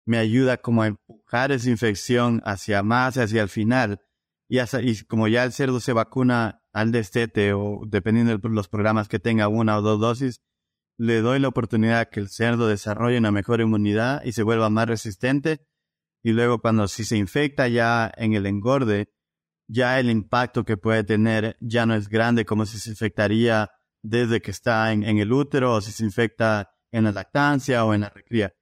me ayuda como a empujar esa infección hacia más, hacia el final. Y, y como ya el cerdo se vacuna al destete o dependiendo de los programas que tenga una o dos dosis, le doy la oportunidad que el cerdo desarrolle una mejor inmunidad y se vuelva más resistente. Y luego cuando si se infecta ya en el engorde, ya el impacto que puede tener ya no es grande como si se infectaría desde que está en, el útero o si se infecta en la lactancia o en la recría.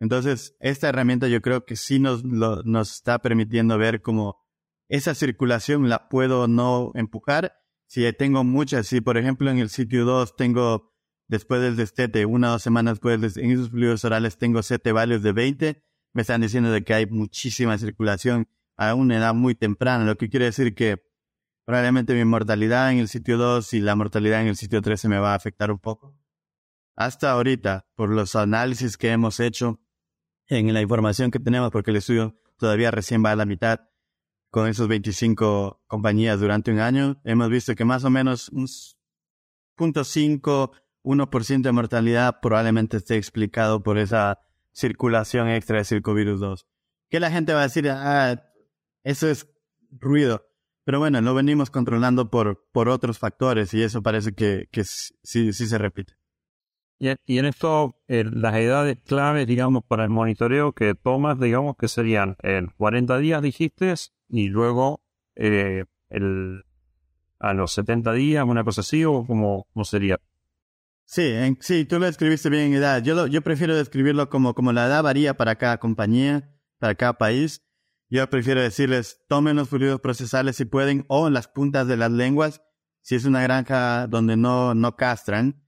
Entonces, esta herramienta yo creo que sí nos, nos está permitiendo ver cómo esa circulación la puedo no empujar. Si tengo muchas, si por ejemplo en el sitio 2 tengo después del destete, una o dos semanas después, en esos fluidos orales tengo siete valios de 20, me están diciendo de que hay muchísima circulación a una edad muy temprana, lo que quiere decir que probablemente mi mortalidad en el sitio 2 y la mortalidad en el sitio 3 se me va a afectar un poco. Hasta ahorita, por los análisis que hemos hecho en la información que tenemos, porque el estudio todavía recién va a la mitad, con esos 25 compañías durante un año, hemos visto que más o menos un 0.5 1% de mortalidad probablemente esté explicado por esa circulación extra de circovirus 2. Que la gente va a decir, ah, eso es ruido. Pero bueno, lo venimos controlando por, por otros factores y eso parece que, que sí, sí se repite. Y, en esto, eh, las edades claves, digamos, para el monitoreo que tomas, digamos, que serían en 40 días, dijiste, y luego eh, el, a los 70 días, una cosa así, o cómo, cómo sería. Sí, sí, tú lo escribiste bien en edad. Yo, yo prefiero describirlo como, como la edad varía para cada compañía, para cada país. Yo prefiero decirles, tomen los fluidos procesales si pueden, o en las puntas de las lenguas, si es una granja donde no, no castran.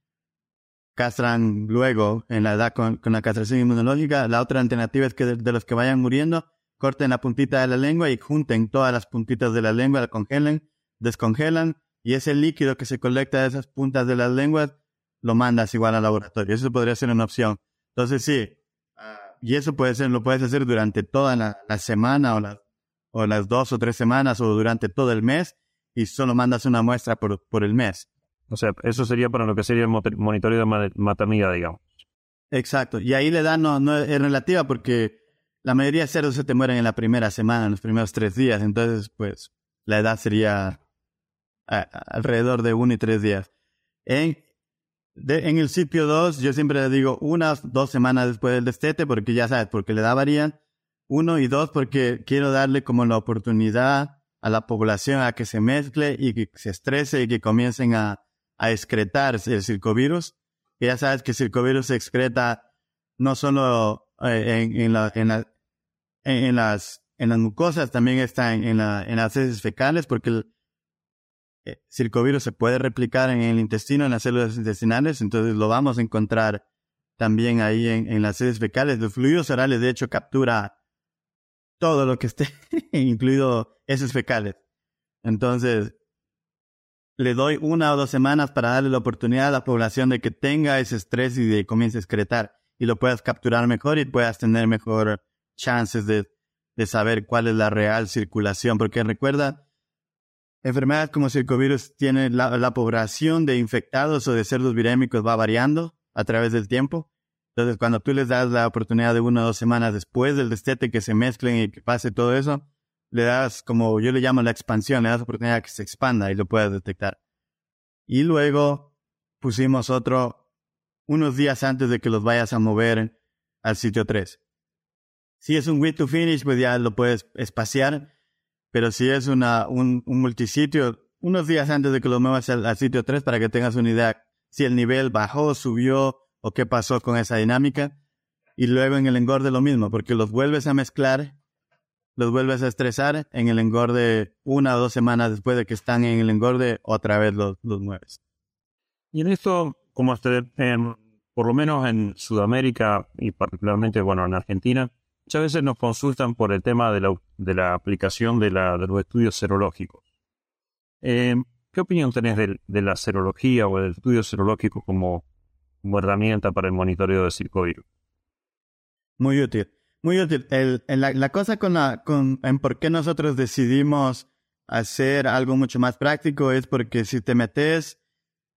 Castran luego, en la edad con, con la castración inmunológica. La otra alternativa es que de, los que vayan muriendo, corten la puntita de la lengua y junten todas las puntitas de la lengua, la congelen, descongelan, y ese líquido que se colecta de esas puntas de las lenguas lo mandas igual al laboratorio. Eso podría ser una opción. Entonces sí, y eso puede ser, lo puedes hacer durante toda la, semana o las, o las dos o tres semanas o durante todo el mes y solo mandas una muestra por, por el mes. O sea, eso sería para lo que sería el monitoreo de maternidad, digamos. Exacto. Y ahí la edad no, no es relativa porque la mayoría de cerdos se te mueren en la primera semana, en los primeros tres días. Entonces, pues, la edad sería alrededor de uno y tres días. En, en el sitio 2, yo siempre digo unas dos semanas después del destete, porque ya sabes, porque le da varían. Uno y dos, porque quiero darle como la oportunidad a la población a que se mezcle y que se estrese y que comiencen a, a excretar el circovirus. Y ya sabes que el circovirus se excreta no solo eh, en, en, la, en, la, en, las, en las mucosas, también está en, la, en las heces fecales, porque el, eh, circovirus se puede replicar en el intestino, en las células intestinales, entonces lo vamos a encontrar también ahí en, las heces fecales. Los fluidos orales, de hecho, captura todo lo que esté, incluido heces fecales. Entonces, le doy una o dos semanas para darle la oportunidad a la población de que tenga ese estrés y comience a excretar y lo puedas capturar mejor y puedas tener mejor chances de, de saber cuál es la real circulación. Porque recuerda, Enfermedades como circovirus tienen la, población de infectados o de cerdos virémicos va variando a través del tiempo. Entonces, cuando tú les das la oportunidad de una o dos semanas después del destete que se mezclen y que pase todo eso, le das como yo le llamo la expansión, le das la oportunidad de que se expanda y lo puedas detectar. Y luego pusimos otro unos días antes de que los vayas a mover al sitio 3. Si es un wait to finish, pues ya lo puedes espaciar pero si es una, un, multisitio, unos días antes de que lo muevas al, sitio 3 para que tengas una idea si el nivel bajó, subió o qué pasó con esa dinámica. Y luego en el engorde lo mismo, porque los vuelves a mezclar, los vuelves a estresar, en el engorde una o dos semanas después de que están en el engorde, otra vez los, los mueves. Y en esto, como usted, por lo menos en Sudamérica y particularmente, bueno, en Argentina, Muchas veces nos consultan por el tema de la, aplicación de, los estudios serológicos. Eh, ¿Qué opinión tenés de, la serología o del estudio serológico como, como herramienta para el monitoreo de circovirus? Muy útil, muy útil. El, la, cosa con la, en por qué nosotros decidimos hacer algo mucho más práctico es porque si te metes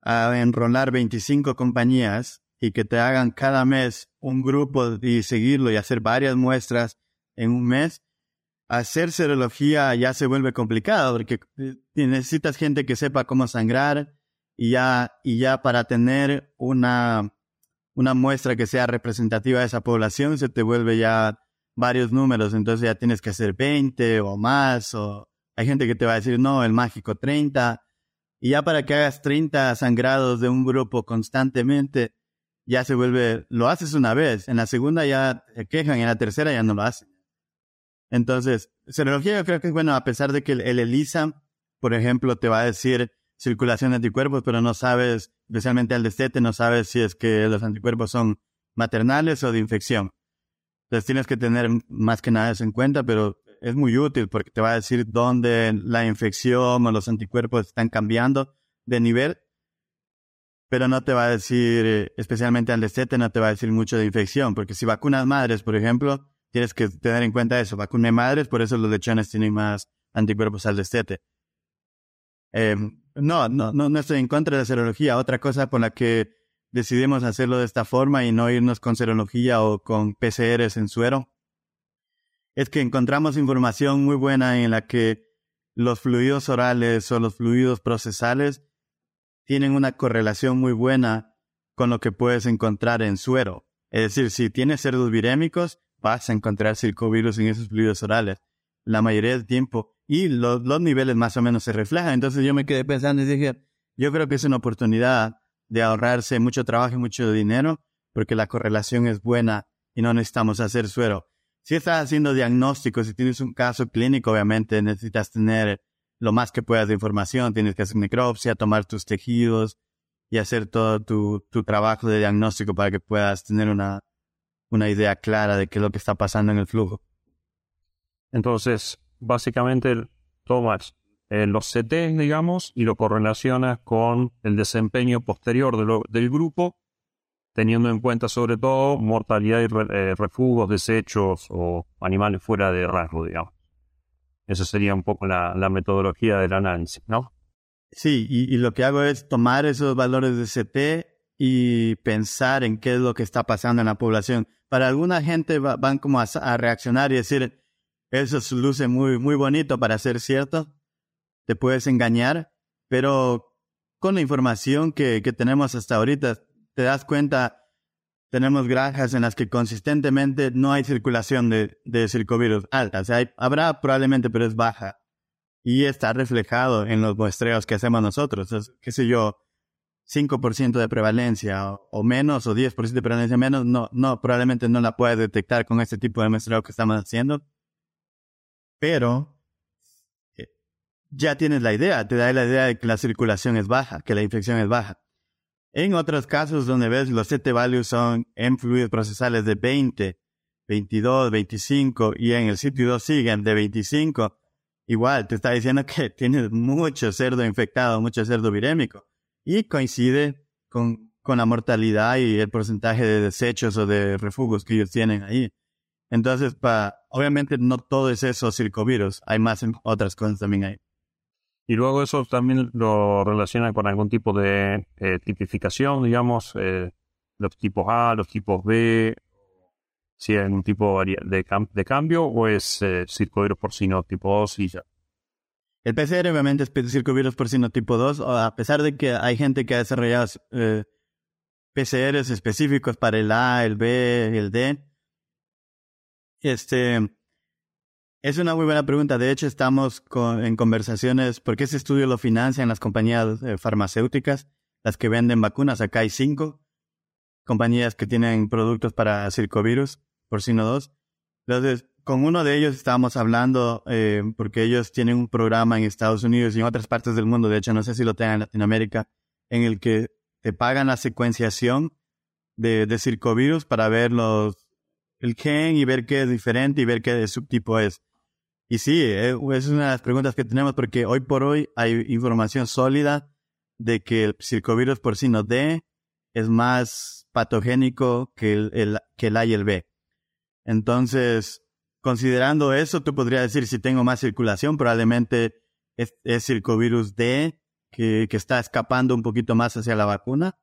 a enrolar 25 compañías y que te hagan cada mes un grupo y seguirlo y hacer varias muestras en un mes, hacer serología ya se vuelve complicado porque eh, necesitas gente que sepa cómo sangrar y ya, y ya para tener una, una muestra que sea representativa de esa población se te vuelve ya varios números, entonces ya tienes que hacer 20 o más, o hay gente que te va a decir, no, el mágico 30, y ya para que hagas 30 sangrados de un grupo constantemente, ya se vuelve, lo haces una vez, en la segunda ya se quejan en la tercera ya no lo hacen. Entonces, serología yo creo que es bueno, a pesar de que el, ELISA, por ejemplo, te va a decir circulación de anticuerpos, pero no sabes, especialmente al destete, no sabes si es que los anticuerpos son maternales o de infección. Entonces tienes que tener más que nada eso en cuenta, pero es muy útil porque te va a decir dónde la infección o los anticuerpos están cambiando de nivel pero no te va a decir, eh, especialmente al destete, no te va a decir mucho de infección, porque si vacunas madres, por ejemplo, tienes que tener en cuenta eso, vacuné madres, por eso los lechones tienen más anticuerpos al destete. Em, no, no, no, no estoy en contra de la serología. Otra cosa por la que decidimos hacerlo de esta forma y no irnos con serología o con PCRs en suero, es que encontramos información muy buena en la que los fluidos orales o los fluidos procesales tienen una correlación muy buena con lo que puedes encontrar en suero. Es decir, si tienes cerdos virémicos, vas a encontrar circovirus en esos fluidos orales la mayoría del tiempo y los, los niveles más o menos se reflejan. Entonces yo me quedé pensando y dije, yo creo que es una oportunidad de ahorrarse mucho trabajo y mucho dinero porque la correlación es buena y no necesitamos hacer suero. Si estás haciendo diagnósticos, si tienes un caso clínico, obviamente necesitas tener lo más que puedas de información, tienes que hacer necropsia, tomar tus tejidos y hacer todo tu, tu trabajo de diagnóstico para que puedas tener una, una idea clara de qué es lo que está pasando en el flujo. Entonces, básicamente tomas eh, los CT, digamos, y lo correlacionas con el desempeño posterior de del grupo, teniendo en cuenta sobre todo mortalidad y eh, refugos, desechos o animales fuera de rasgo, digamos. Esa sería un poco la, metodología del análisis, ¿no? Sí, y, lo que hago es tomar esos valores de CT y pensar en qué es lo que está pasando en la población. Para alguna gente van como a, reaccionar y decir, eso luce muy, muy bonito para ser cierto, te puedes engañar, pero con la información que, que tenemos hasta ahorita, te das cuenta, tenemos granjas en las que consistentemente no hay circulación de, de circovirus alta. O sea, habrá probablemente, pero es baja. Y está reflejado en los muestreos que hacemos nosotros. Es, qué sé yo, 5% de prevalencia o, menos, o 10% de prevalencia menos, no, no, probablemente no la puedes detectar con este tipo de muestreo que estamos haciendo. Pero eh, ya tienes la idea, te da la idea de que la circulación es baja, que la infección es baja. En otros casos donde ves los CT values son en fluidos procesales de 20, 22, 25 y en el sitio 2 siguen de 25, igual te está diciendo que tienes mucho cerdo infectado, mucho cerdo virémico y coincide con, con la mortalidad y el porcentaje de desechos o de refugios que ellos tienen ahí. Entonces, pa, obviamente no todo es eso circovirus, hay más otras cosas también ahí. Y luego eso también lo relaciona con algún tipo de eh, tipificación, digamos, eh, los tipos A, los tipos B, si hay un tipo de, de cambio o es eh, circovirus porcino tipo 2 y ya. El PCR obviamente es circovirus porcino tipo 2, a pesar de que hay gente que ha desarrollado eh, específicos para el A, el B, el D. Este, es una muy buena pregunta. De hecho, estamos en conversaciones, porque ese estudio lo financian las compañías eh, farmacéuticas, las que venden vacunas. Acá hay cinco compañías que tienen productos para circovirus, porcino 2. Entonces, con uno de ellos estábamos hablando eh, porque ellos tienen un programa en Estados Unidos y en otras partes del mundo, de hecho no sé si lo tengan en Latinoamérica, en el que te pagan la secuenciación de, de circovirus para ver los, el gen y ver qué es diferente y ver qué subtipo es. Y sí, eh, es una de las preguntas que tenemos porque hoy por hoy hay información sólida de que el circovirus porcino D es más patogénico que el, que el A y el B. Entonces, Considerando eso, tú podrías decir si tengo más circulación, probablemente es, circovirus D que, que, está escapando un poquito más hacia la vacuna.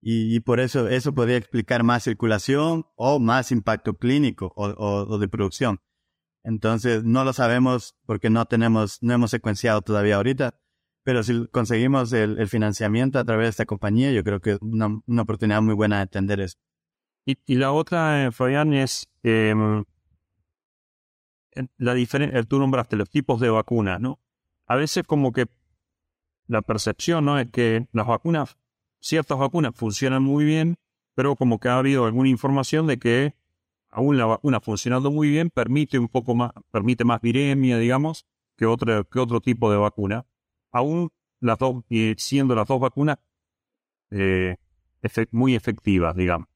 Y, por eso eso podría explicar más circulación o más impacto clínico o, o, de producción. Entonces no lo sabemos porque no tenemos, no hemos secuenciado todavía ahorita. Pero si conseguimos el, financiamiento a través de esta compañía, yo creo que es una, oportunidad muy buena de entender eso. Y, y la otra, eh, es em, la diferencia, tú nombraste los tipos de vacunas, ¿no? A veces como que la percepción, ¿no? Es que las vacunas, ciertas vacunas funcionan muy bien, pero como que ha habido alguna información de que aún la vacuna funcionando muy bien permite un poco más, permite más viremia, digamos, que otro, que otro tipo de vacuna. Aún las dos, siendo las dos vacunas eh, muy efectivas, digamos.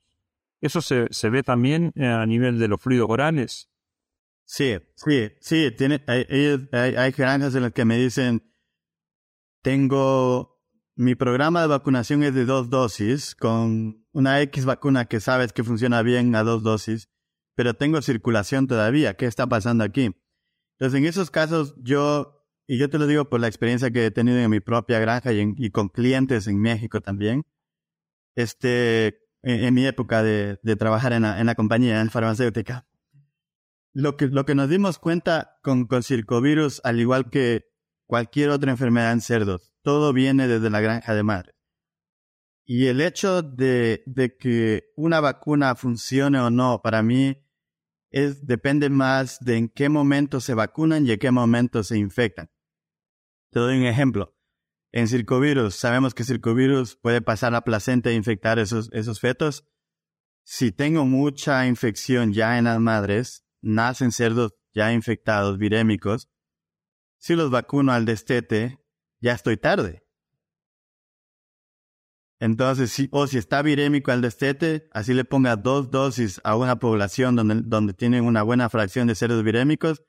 Eso se, se ve también a nivel de los fluidos orales. Sí, sí, sí. Tiene, hay, hay, hay granjas en las que me dicen, tengo, mi programa de vacunación es de dos dosis, con una X vacuna que sabes que funciona bien a dos dosis, pero tengo circulación todavía. ¿Qué está pasando aquí? Entonces, en esos casos, yo, y yo te lo digo por la experiencia que he tenido en mi propia granja y, con clientes en México también, este, en, mi época de, trabajar en la, en la compañía farmacéutica lo que, lo que nos dimos cuenta con, con circovirus, al igual que cualquier otra enfermedad en cerdos, todo viene desde la granja de madre. Y el hecho de que una vacuna funcione o no, para mí, es, depende más de en qué momento se vacunan y en qué momento se infectan. Te doy un ejemplo. En circovirus, sabemos que circovirus puede pasar a placenta e infectar esos, esos fetos. Si tengo mucha infección ya en las madres, nacen cerdos ya infectados, virémicos, si los vacuno al destete, ya estoy tarde. Entonces, si, o si está virémico al destete, así le ponga dos dosis a una población donde, donde tienen una buena fracción de cerdos virémicos,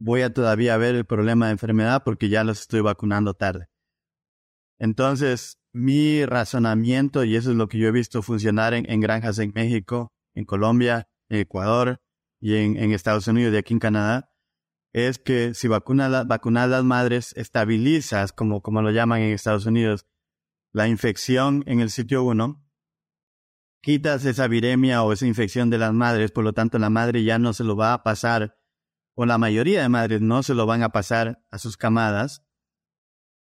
voy a todavía ver el problema de enfermedad porque ya los estoy vacunando tarde. Entonces, mi razonamiento, y eso es lo que yo he visto funcionar en, en granjas en México, en Colombia, en Ecuador, y en, Estados Unidos y aquí en Canadá, es que si vacunas, vacunas las madres, estabilizas, como, como lo llaman en Estados Unidos, la infección en el sitio 1, quitas esa viremia o esa infección de las madres, por lo tanto la madre ya no se lo va a pasar, o la mayoría de madres no se lo van a pasar a sus camadas.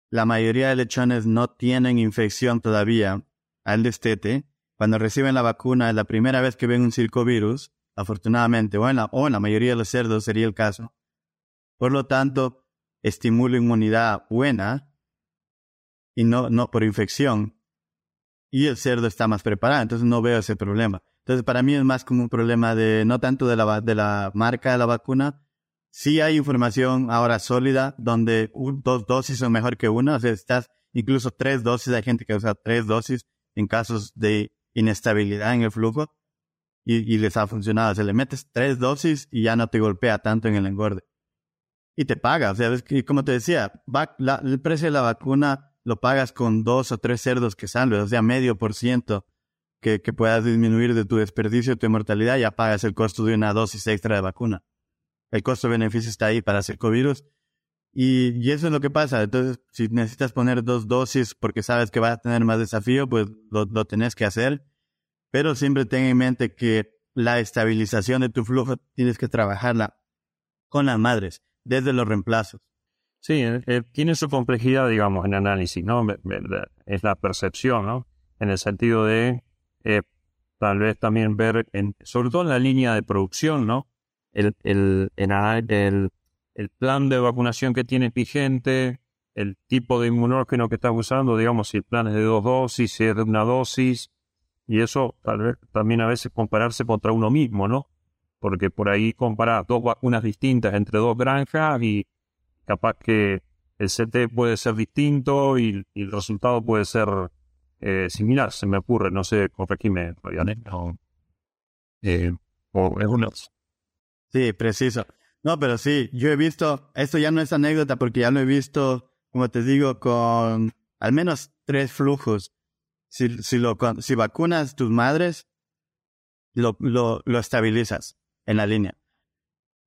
La mayoría de lechones no tienen infección todavía al destete. Cuando reciben la vacuna es la primera vez que ven un circovirus, afortunadamente, o en la, o en la mayoría de los cerdos sería el caso. Por lo tanto, estimula inmunidad buena y no, no por infección. Y el cerdo está más preparado, entonces no veo ese problema. Entonces, para mí es más como un problema de, no tanto de la, de la marca de la vacuna, sí hay información ahora sólida donde dos dosis son mejor que una, o sea, estás incluso tres dosis, hay gente que usa tres dosis en casos de inestabilidad en el flujo y, les ha funcionado. O le metes tres dosis y ya no te golpea tanto en el engorde. Y te paga, o sea, como te decía, el precio de la vacuna lo pagas con dos o tres cerdos que salves, o sea, medio por ciento que, que puedas disminuir de tu desperdicio, tu mortalidad, ya pagas el costo de una dosis extra de vacuna. El costo-beneficio está ahí para hacer COVID y, y, eso es lo que pasa. Entonces, si necesitas poner dos dosis porque sabes que vas a tener más desafío, pues lo, lo tenés que hacer. Pero siempre ten en mente que la estabilización de tu flujo tienes que trabajarla con las madres, desde los reemplazos. Sí, eh, eh, tiene su complejidad, digamos, en análisis, ¿no? Es la percepción, ¿no? En el sentido de eh, tal vez también ver, en, sobre todo en la línea de producción, ¿no? El, el, el, el plan de vacunación que tienes vigente, el tipo de inmunógeno que estás usando, digamos, si el plan es de dos dosis, si es de una dosis, y eso tal vez también a veces compararse contra uno mismo, ¿no? Porque por ahí comparar dos vacunas distintas entre dos granjas y capaz que el CT puede ser distinto y, el resultado puede ser eh, similar, se me ocurre, no sé, corregime, no. eh, o es uno. Sí, preciso. No, pero sí, yo he visto, esto ya no es anécdota porque ya lo he visto, como te digo, con al menos tres flujos si, si, lo, si vacunas tus madres, lo, lo, lo estabilizas en la línea.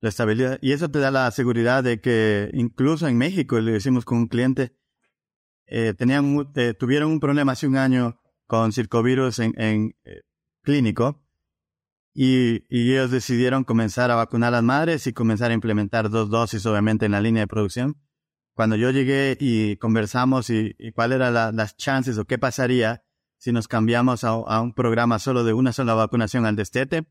Lo estabilizas. Y eso te da la seguridad de que incluso en México, le decimos con un cliente, eh, tenían, eh, tuvieron un problema hace un año con circovirus en, en eh, clínico y, y, ellos decidieron comenzar a vacunar a las madres y comenzar a implementar dos dosis, obviamente, en la línea de producción. Cuando yo llegué y conversamos y, y cuáles eran las chances o qué pasaría si nos cambiamos a, un programa solo de una sola vacunación al destete,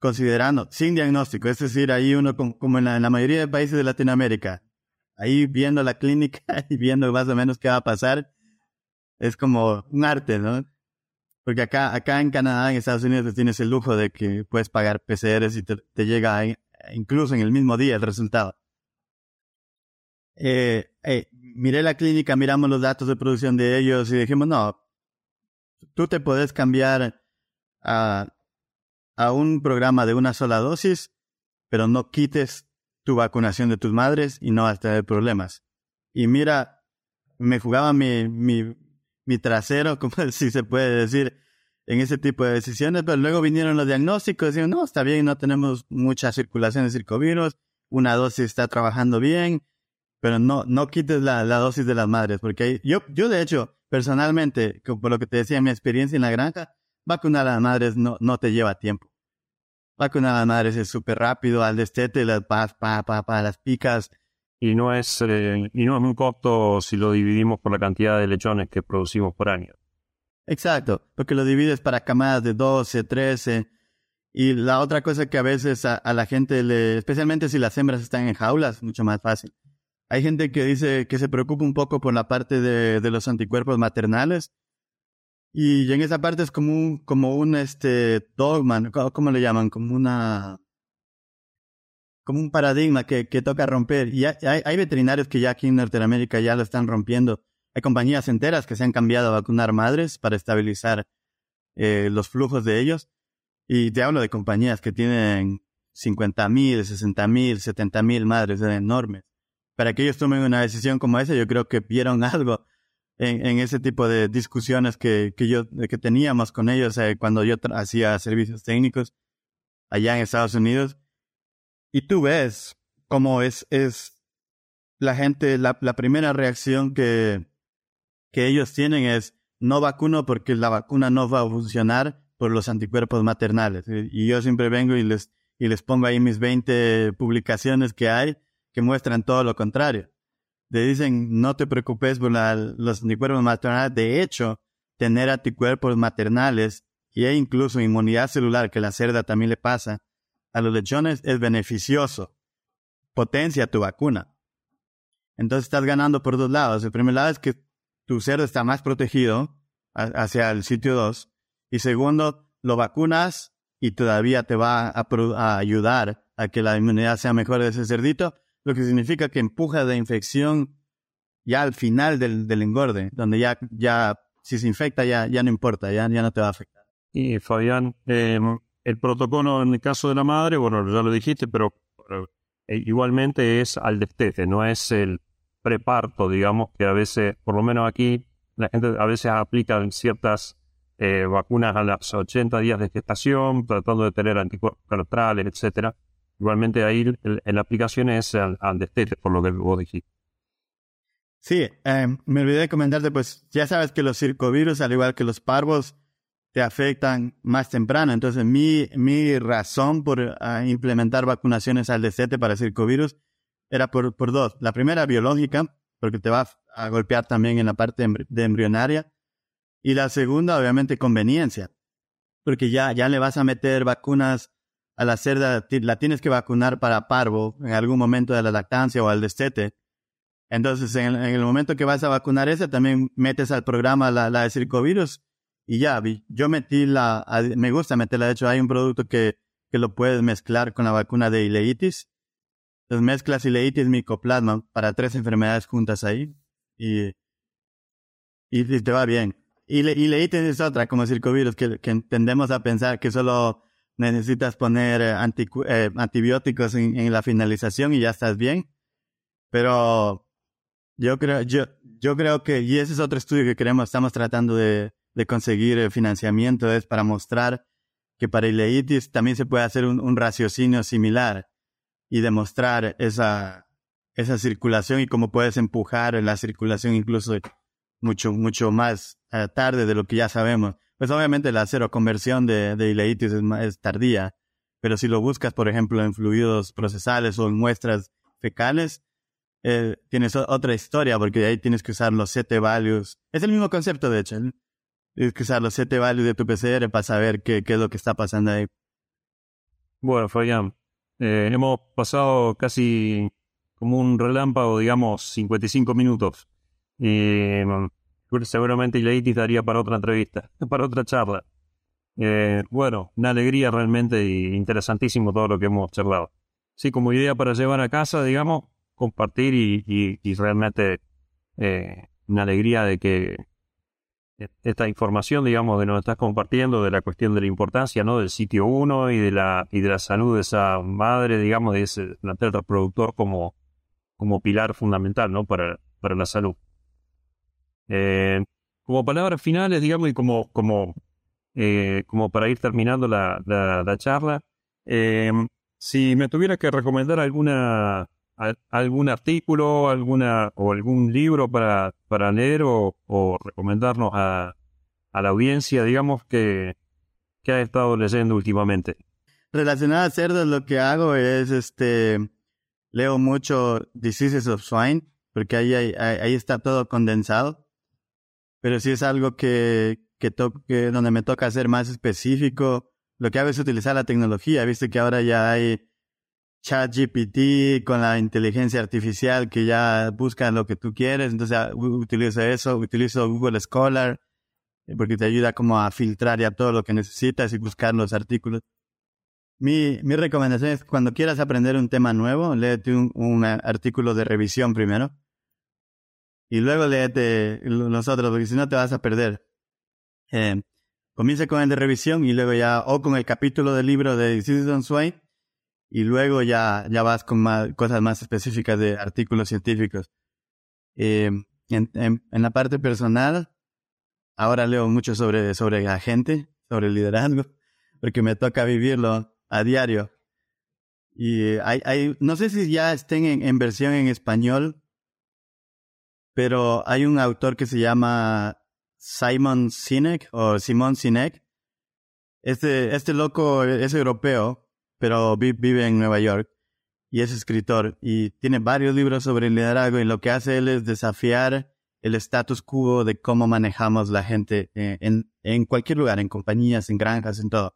considerando sin diagnóstico, es decir, ahí uno como en la, mayoría de países de Latinoamérica, ahí viendo la clínica y viendo más o menos qué va a pasar, es como un arte, ¿no? Porque acá, acá en Canadá, en Estados Unidos, tienes el lujo de que puedes pagar PCRs y te, llega incluso en el mismo día el resultado. Eh, eh, miré la clínica, miramos los datos de producción de ellos y dijimos, no, tú te puedes cambiar a, a un programa de una sola dosis, pero no quites tu vacunación de tus madres y no vas a tener problemas. Y mira, me jugaba mi, mi, mi trasero, como si se puede decir, en ese tipo de decisiones, pero luego vinieron los diagnósticos y dijeron, no, está bien, no tenemos mucha circulación de circovirus, una dosis está trabajando bien, pero no, no quites la, la dosis de las madres, porque yo, yo de hecho, personalmente, por lo que te decía, mi experiencia en la granja, vacunar a las madres no, no te lleva tiempo. Vacunar a madres es súper rápido, al destete, las pa, pa, pa, pa, las picas. Y no es, eh, y no es un costo si lo dividimos por la cantidad de lechones que producimos por año. Exacto, porque lo divides para camadas de 12, 13. Y la otra cosa que a veces a, a la gente le, especialmente si las hembras están en jaulas, mucho más fácil. Hay gente que dice que se preocupa un poco por la parte de, de los anticuerpos maternales. Y en esa parte es como un, como un este dogma, ¿cómo le llaman? Como una como un paradigma que, que toca romper. Y hay, veterinarios que ya aquí en Norteamérica ya lo están rompiendo. Hay compañías enteras que se han cambiado a vacunar madres para estabilizar eh, los flujos de ellos. Y te hablo de compañías que tienen 50 mil, 60 mil, 70 mil madres, para que ellos tomen una decisión como esa, yo creo que vieron algo en, ese tipo de discusiones que, que yo que teníamos con ellos cuando yo hacía servicios técnicos allá en Estados Unidos. Y tú ves cómo es, es la gente, la, la primera reacción que, que ellos tienen es no vacuno porque la vacuna no va a funcionar por los anticuerpos maternales. Y yo siempre vengo y les, y les pongo ahí mis 20 publicaciones que hay que muestran todo lo contrario. Le dicen, no te preocupes por los anticuerpos maternales. De hecho, tener anticuerpos maternales y e incluso inmunidad celular, que la cerda también le pasa, a los lechones es beneficioso. Potencia tu vacuna. Entonces estás ganando por dos lados. El primer lado es que tu cerdo está más protegido hacia el sitio 2. Y segundo, lo vacunas y todavía te va a, ayudar a que la inmunidad sea mejor de ese cerdito, lo que significa que empuja de infección ya al final del, del engorde, donde ya, ya si se infecta ya, ya no importa, ya, ya no te va a afectar. Y Fabián, em, el protocolo en el caso de la madre, bueno, ya lo dijiste, pero, eh, igualmente es al destete, no es el preparto, digamos, que a veces, por lo menos aquí, la gente a veces aplica ciertas eh, vacunas a los 80 días de gestación, tratando de tener anticuerpos neutrales, etcétera. Igualmente ahí en la aplicación es al, destete, por lo que vos dijiste. Sí, em, me olvidé de comentarte, pues ya sabes que los circovirus, al igual que los parvos, te afectan más temprano. Entonces, mi, mi razón por ah, implementar vacunaciones al destete para circovirus era por, por dos. La primera, biológica, porque te va a golpear también en la parte de embrionaria. Y la segunda, obviamente, conveniencia, porque ya, ya le vas a meter vacunas a la cerda, la tienes que vacunar para parvo en algún momento de la lactancia o al destete. Entonces, en, el momento que vas a vacunar esa, también metes al programa la, la de circovirus y ya, yo metí la, me gusta meterla, de hecho hay un producto que, que lo puedes mezclar con la vacuna de ileitis. Entonces mezclas ileitis micoplasma para tres enfermedades juntas ahí y, y, te va bien. Y ileitis es otra, como circovirus, que, que tendemos a pensar que solo necesitas poner eh, eh, antibióticos en, la finalización y ya estás bien. Pero yo creo, yo, yo creo que, y ese es otro estudio que queremos, estamos tratando de, de conseguir eh, financiamiento es para mostrar que para ileitis también se puede hacer un, raciocinio similar y demostrar esa, esa circulación y cómo puedes empujar la circulación incluso mucho, mucho más eh, tarde de lo que ya sabemos. Pues obviamente la seroconversión de, de ileitis es, tardía, pero si lo buscas, por ejemplo, en fluidos procesales o en muestras fecales, eh, tienes otra historia porque ahí tienes que usar los CT values. Es el mismo concepto, de hecho. Tienes que usar los 7 values de tu PCR para saber qué, qué es lo que está pasando ahí. Bueno, Fabián, eh, hemos pasado casi como un relámpago, digamos, 55 minutos. Y seguramente Ileitis daría para otra entrevista, para otra charla. Eh, bueno, una alegría realmente y interesantísimo todo lo que hemos charlado. Sí, como idea para llevar a casa, digamos, compartir y, y, realmente eh, una alegría de que esta información, digamos, de nos estás compartiendo de la cuestión de la importancia, ¿no? Del sitio 1 y de la y de la salud de esa madre, digamos, de ese plantel reproductor como, como pilar fundamental, ¿no? Para, para la salud. Eh, como palabras finales, digamos, y como, como, eh, como para ir terminando la, la, charla, eh, si me tuviera que recomendar alguna algún artículo, alguna o algún libro para, para leer o, recomendarnos a, a, la audiencia, digamos, que, que ha estado leyendo últimamente. Relacionado a cerdos, lo que hago es, este, leo mucho Diseases of Swine, porque ahí, ahí, está todo condensado. Pero si es algo que, que, que donde me toca ser más específico, lo que hago es utilizar la tecnología. Viste que ahora ya hay ChatGPT con la inteligencia artificial que ya busca lo que tú quieres, entonces ah, utilizo eso, utilizo Google Scholar eh, porque te ayuda como a filtrar ya todo lo que necesitas y buscar los artículos. Mi, mi recomendación es cuando quieras aprender un tema nuevo, léete un, artículo de revisión primero y luego léete los otros porque si no te vas a perder. Eh, comienza con el de revisión y luego ya o con el capítulo del libro de Citizen Sway y luego ya, ya vas con más, cosas más específicas de artículos científicos. Eh, en, en, la parte personal, ahora leo mucho sobre, sobre la gente, sobre el liderazgo, porque me toca vivirlo a diario. Y hay, no sé si ya estén en versión en español, pero hay un autor que se llama Simon Sinek o Simon Sinek. Este, este loco es europeo, pero vive en Nueva York y es escritor y tiene varios libros sobre liderazgo y lo que hace él es desafiar el status quo de cómo manejamos la gente eh, en, en cualquier lugar, en compañías, en granjas, en todo.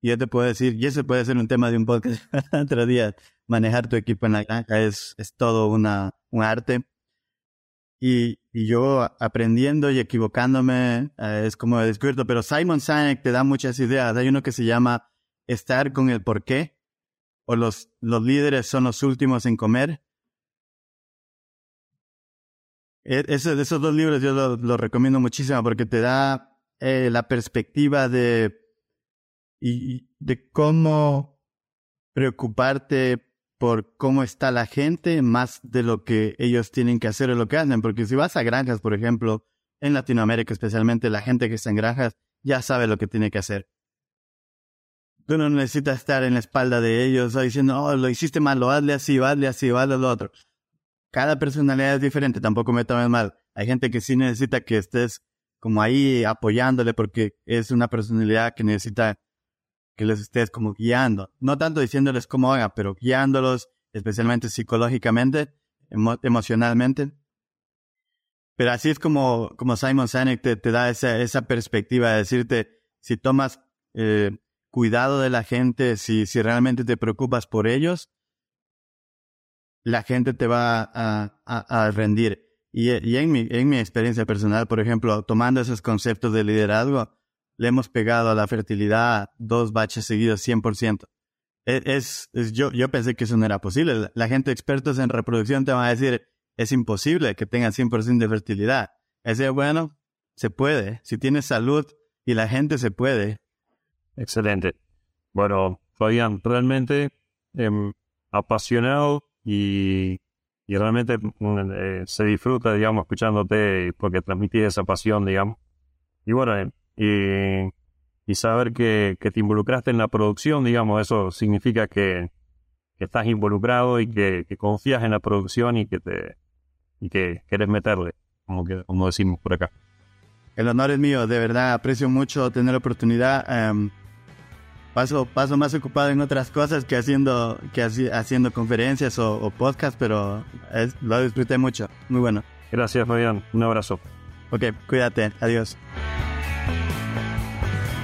Y yo te puedo decir, y ese puede ser un tema de un podcast otro día, manejar tu equipo en la granja es, es todo una, un arte. Y, y yo aprendiendo y equivocándome eh, es como descubierto, pero Simon Sinek te da muchas ideas. Hay uno que se llama estar con el por qué, o los, los líderes son los últimos en comer. E, esos, esos dos libros yo los recomiendo muchísimo porque te da eh, la perspectiva de, y, de cómo preocuparte por cómo está la gente más de lo que ellos tienen que hacer o lo que hacen. Porque si vas a granjas, por ejemplo, en Latinoamérica especialmente, la gente que está en granjas ya sabe lo que tiene que hacer. Tú no necesitas estar en la espalda de ellos diciendo, oh, lo hiciste mal, lo hazle así, hazle así, hazle lo otro. Cada personalidad es diferente, tampoco me tomes mal. Hay gente que sí necesita que estés como ahí apoyándole porque es una personalidad que necesita que les estés como guiando. No tanto diciéndoles cómo hagan, pero guiándolos, especialmente psicológicamente, emocionalmente. Pero así es como, como Simon Sinek te, da esa, esa perspectiva de decirte, si tomas eh, cuidado de la gente, si, si realmente te preocupas por ellos, la gente te va a, a, a rendir. Y, y en, mi, en mi experiencia personal, por ejemplo, tomando esos conceptos de liderazgo, le hemos pegado a la fertilidad dos baches seguidos 100%. E, es, es, yo, yo pensé que eso no era posible. La gente expertos en reproducción te va a decir, es imposible que tengan 100% de fertilidad. Es decir, bueno, se puede. Si tienes salud y la gente se puede. Excelente. Bueno, Fabián, realmente eh, apasionado y, y realmente mm, eh, se disfruta, digamos, escuchándote porque transmitís esa pasión, digamos. Y bueno, eh, y, y saber que, que, te involucraste en la producción, digamos, eso significa que, que estás involucrado y que, que, confías en la producción y que te y que quieres meterle, como, que, como decimos por acá. El honor es mío, de verdad aprecio mucho tener la oportunidad. Um, paso, paso más ocupado en otras cosas que haciendo, que haciendo conferencias o, o podcasts, pero es, lo disfruté mucho. Muy bueno. Gracias, Fabián. Un abrazo. Ok, cuídate. Adiós.